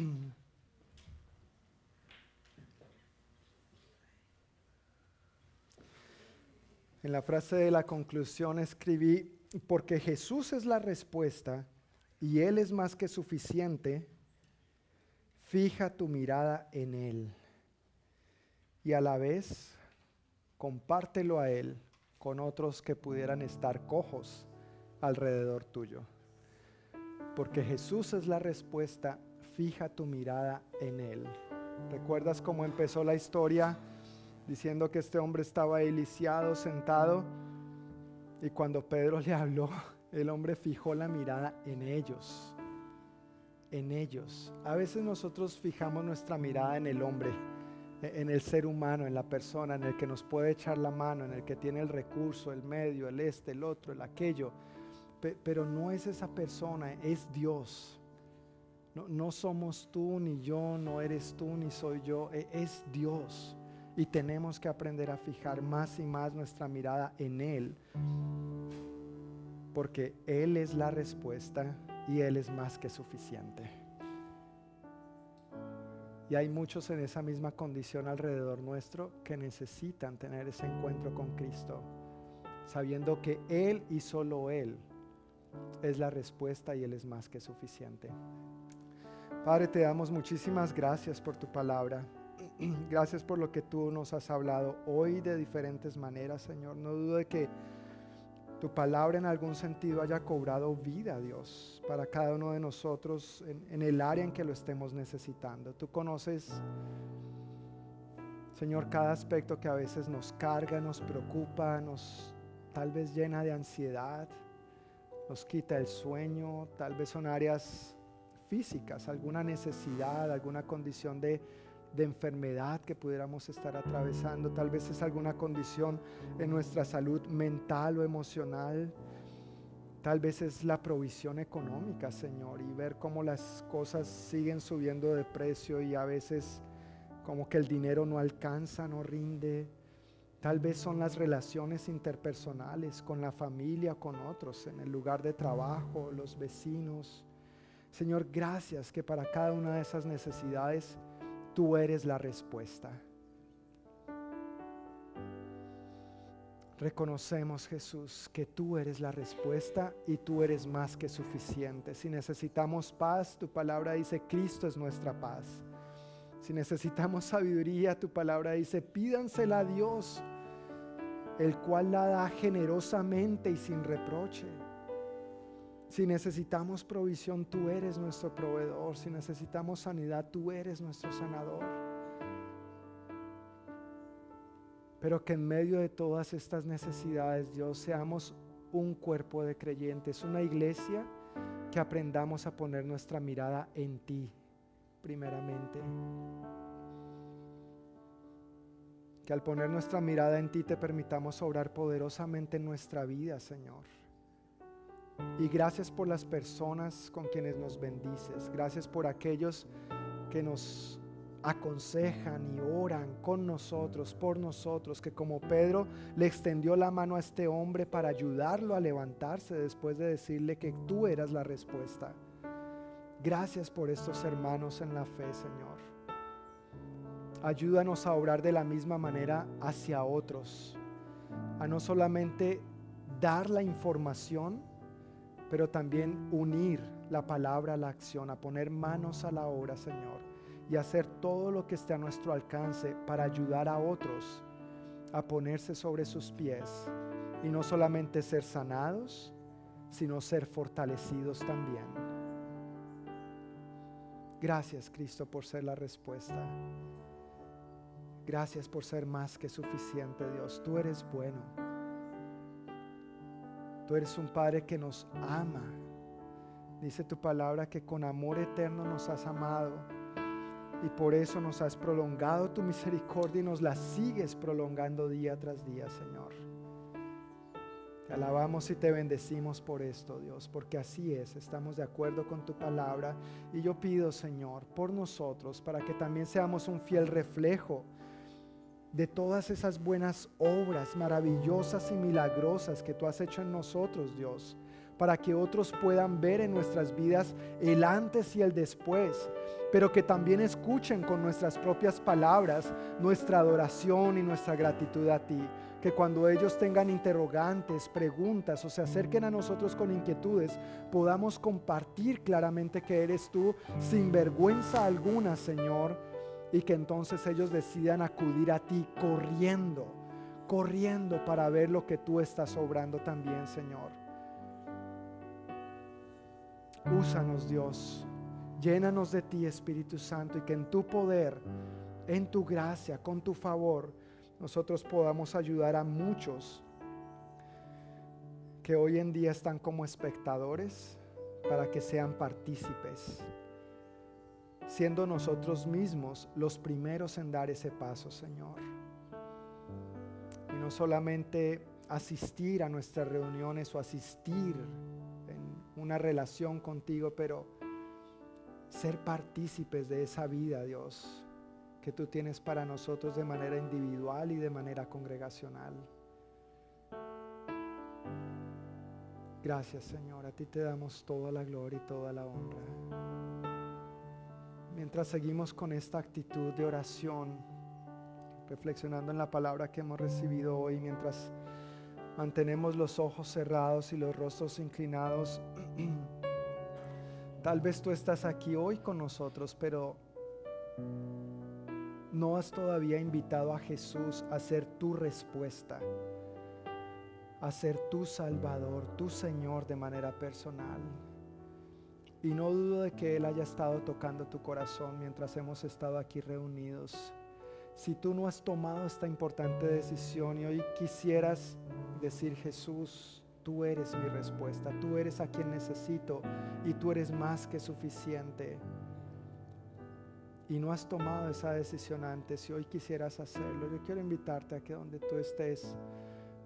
Speaker 3: En la frase de la conclusión escribí, porque Jesús es la respuesta y Él es más que suficiente, Fija tu mirada en Él y a la vez compártelo a Él con otros que pudieran estar cojos alrededor tuyo. Porque Jesús es la respuesta, fija tu mirada en Él. ¿Recuerdas cómo empezó la historia diciendo que este hombre estaba ahí lisiado, sentado? Y cuando Pedro le habló, el hombre fijó la mirada en ellos en ellos. A veces nosotros fijamos nuestra mirada en el hombre, e-, en el ser humano, en la persona, en el que nos puede echar la mano, en el que tiene el recurso, el medio, el este, el otro, el aquello. Pero no es esa persona, es Dios. No, somos tú ni yo, no eres tú ni soy yo, e-, es Dios. Y tenemos que aprender a fijar más y más nuestra mirada en Él. Porque Él es la respuesta y Él es más que suficiente. Y hay muchos en esa misma condición alrededor nuestro que necesitan tener ese encuentro con Cristo, sabiendo que Él y solo Él es la respuesta y Él es más que suficiente. Padre, te damos muchísimas gracias por tu palabra. Gracias por lo que tú nos has hablado hoy de diferentes maneras, Señor. No dudo de que tu palabra en algún sentido haya cobrado vida, Dios, para cada uno de nosotros en, el área en que lo estemos necesitando. Tú conoces, Señor, cada aspecto que a veces nos carga, nos preocupa, nos tal vez llena de ansiedad, nos quita el sueño, tal vez son áreas físicas, alguna necesidad, alguna condición de de enfermedad que pudiéramos estar atravesando, tal vez es alguna condición en nuestra salud mental o emocional, tal vez es la provisión económica, Señor, y ver cómo las cosas siguen subiendo de precio y a veces como que el dinero no alcanza, no rinde. Tal vez son las relaciones interpersonales con la familia, con otros, en el lugar de trabajo, los vecinos. Señor, gracias que para cada una de esas necesidades tú eres la respuesta. Reconocemos, Jesús, que tú eres la respuesta y tú eres más que suficiente. Si necesitamos paz, tu palabra dice, Cristo es nuestra paz. Si necesitamos sabiduría, tu palabra dice, pídansela a Dios, el cual la da generosamente y sin reproche. Si necesitamos provisión, tú eres nuestro proveedor. Si necesitamos sanidad, tú eres nuestro sanador. Pero que en medio de todas estas necesidades, Dios, seamos un cuerpo de creyentes, una iglesia que aprendamos a poner nuestra mirada en ti, primeramente. Que al poner nuestra mirada en ti te permitamos obrar poderosamente en nuestra vida, Señor. Y gracias por las personas con quienes nos bendices. Gracias por aquellos que nos aconsejan y oran con nosotros, por nosotros, que como Pedro le extendió la mano a este hombre para ayudarlo a levantarse después de decirle que tú eras la respuesta. Gracias por estos hermanos en la fe, Señor. Ayúdanos a obrar de la misma manera hacia otros, a no solamente dar la información, pero también unir la palabra a la acción, a poner manos a la obra, Señor, y hacer todo lo que esté a nuestro alcance para ayudar a otros a ponerse sobre sus pies y no solamente ser sanados, sino ser fortalecidos también. Gracias Cristo por ser la respuesta. Gracias por ser más que suficiente Dios. Tú eres bueno. Tú eres un Padre que nos ama. Dice tu palabra que con amor eterno nos has amado y por eso nos has prolongado tu misericordia y nos la sigues prolongando día tras día, Señor. Te alabamos y te bendecimos por esto, Dios, porque así es, estamos de acuerdo con tu palabra. Y yo pido, Señor, por nosotros, para que también seamos un fiel reflejo de todas esas buenas obras maravillosas y milagrosas que tú has hecho en nosotros, Dios, para que otros puedan ver en nuestras vidas el antes y el después, pero que también escuchen con nuestras propias palabras nuestra adoración y nuestra gratitud a ti. Que cuando ellos tengan interrogantes, preguntas o se acerquen a nosotros con inquietudes, podamos compartir claramente que eres tú sin vergüenza alguna, Señor, y que entonces ellos decidan acudir a ti corriendo, corriendo para ver lo que tú estás obrando también, Señor. Úsanos, Dios. Llénanos de ti, Espíritu Santo, y que en tu poder, en tu gracia, con tu favor, nosotros podamos ayudar a muchos que hoy en día están como espectadores para que sean partícipes, siendo nosotros mismos los primeros en dar ese paso, Señor. Y no solamente asistir a nuestras reuniones o asistir en una relación contigo, pero ser partícipes de esa vida, Dios, que tú tienes para nosotros de manera individual y de manera congregacional. Gracias, Señor. A ti te damos toda la gloria y toda la honra. Mientras seguimos con esta actitud de oración, reflexionando en la palabra que hemos recibido hoy, mientras mantenemos los ojos cerrados y los rostros inclinados, Tal vez tú estás aquí hoy con nosotros, pero no has todavía invitado a Jesús a ser tu respuesta, a ser tu Salvador, tu Señor de manera personal. Y no dudo de que Él haya estado tocando tu corazón mientras hemos estado aquí reunidos. Si tú no has tomado esta importante decisión y hoy quisieras decir Jesús, Tú eres mi respuesta, tú eres a quien necesito y tú eres más que suficiente. Y no has tomado esa decisión antes y hoy quisieras hacerlo. Yo quiero invitarte a que donde tú estés,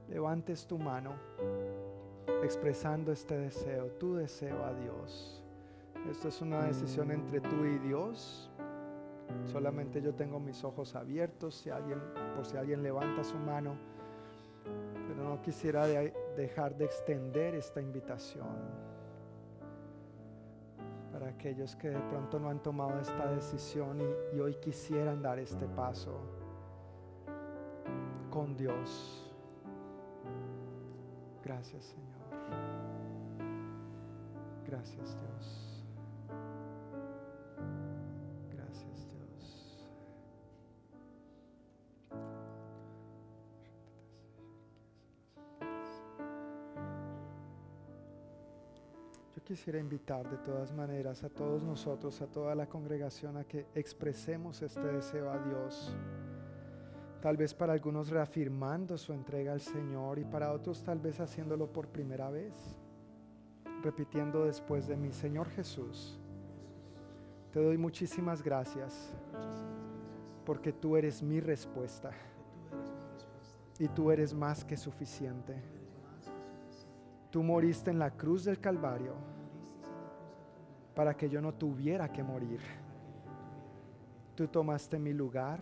Speaker 3: levantes tu mano expresando este deseo, tu deseo a Dios. Esto es una decisión entre tú y Dios. Solamente yo tengo mis ojos abiertos si alguien, por si alguien levanta su mano pero no quisiera dejar de extender esta invitación para aquellos que de pronto no han tomado esta decisión y, y hoy quisieran dar este paso con Dios. Gracias Señor. Gracias Dios. Quisiera invitar de todas maneras a todos nosotros, a toda la congregación, a que expresemos este deseo a Dios. Tal vez para algunos reafirmando su entrega al Señor y para otros tal vez haciéndolo por primera vez. Repitiendo después de mí, Señor Jesús, te doy muchísimas gracias porque tú eres mi respuesta. y tú eres más que suficiente. Tú moriste en la cruz del Calvario para que yo no tuviera que morir. Tú tomaste mi lugar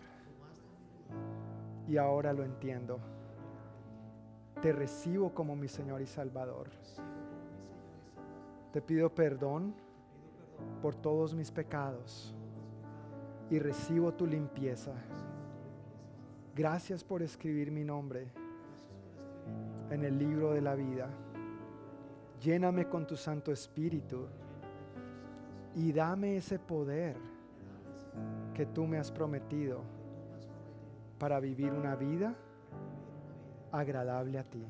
Speaker 3: y ahora lo entiendo. Te recibo como mi Señor y Salvador. Te pido perdón por todos mis pecados y recibo tu limpieza. Gracias por escribir mi nombre en el libro de la vida. Lléname con tu Santo Espíritu y dame ese poder que tú me has prometido para vivir una vida agradable a ti.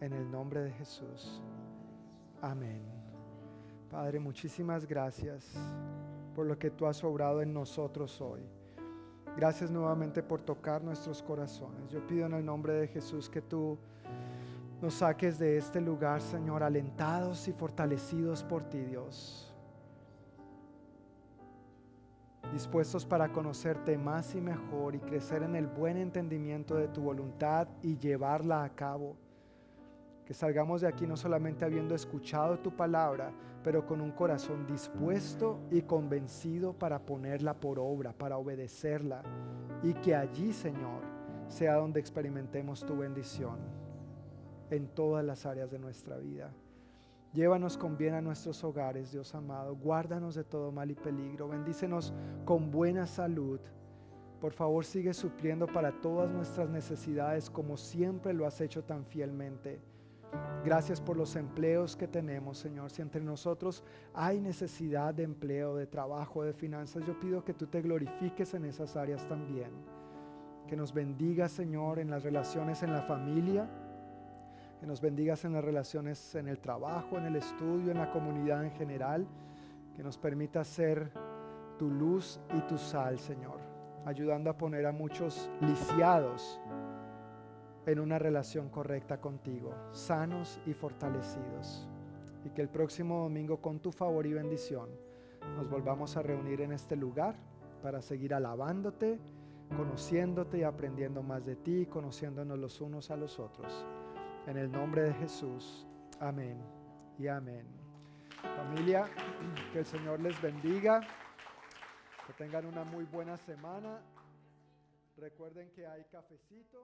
Speaker 3: En el nombre de Jesús. Amén. Padre, muchísimas gracias por lo que tú has obrado en nosotros hoy. Gracias nuevamente por tocar nuestros corazones. Yo pido en el nombre de Jesús que tú nos saques de este lugar, Señor, alentados y fortalecidos por ti, Dios. Dispuestos para conocerte más y mejor y crecer en el buen entendimiento de tu voluntad y llevarla a cabo. Que salgamos de aquí no solamente habiendo escuchado tu palabra, pero con un corazón dispuesto y convencido para ponerla por obra, para obedecerla. Y que allí, Señor, sea donde experimentemos tu bendición en todas las áreas de nuestra vida. Llévanos con bien a nuestros hogares, Dios amado. Guárdanos de todo mal y peligro. Bendícenos con buena salud. Por favor, sigue supliendo para todas nuestras necesidades como siempre lo has hecho tan fielmente. Gracias por los empleos que tenemos, Señor. Si entre nosotros hay necesidad de empleo, de trabajo, de finanzas, yo pido que tú te glorifiques en esas áreas también. Que nos bendigas, Señor, en las relaciones en la familia. Que nos bendigas en las relaciones en el trabajo, en el estudio, en la comunidad en general. Que nos permita ser tu luz y tu sal, Señor. Ayudando a poner a muchos lisiados en una relación correcta contigo, sanos y fortalecidos. Y que el próximo domingo con tu favor y bendición nos volvamos a reunir en este lugar para seguir alabándote, conociéndote y aprendiendo más de ti, conociéndonos los unos a los otros. En el nombre de Jesús. Amén y amén. Familia, que el Señor les bendiga. Que tengan una muy buena semana. Recuerden que hay cafecito.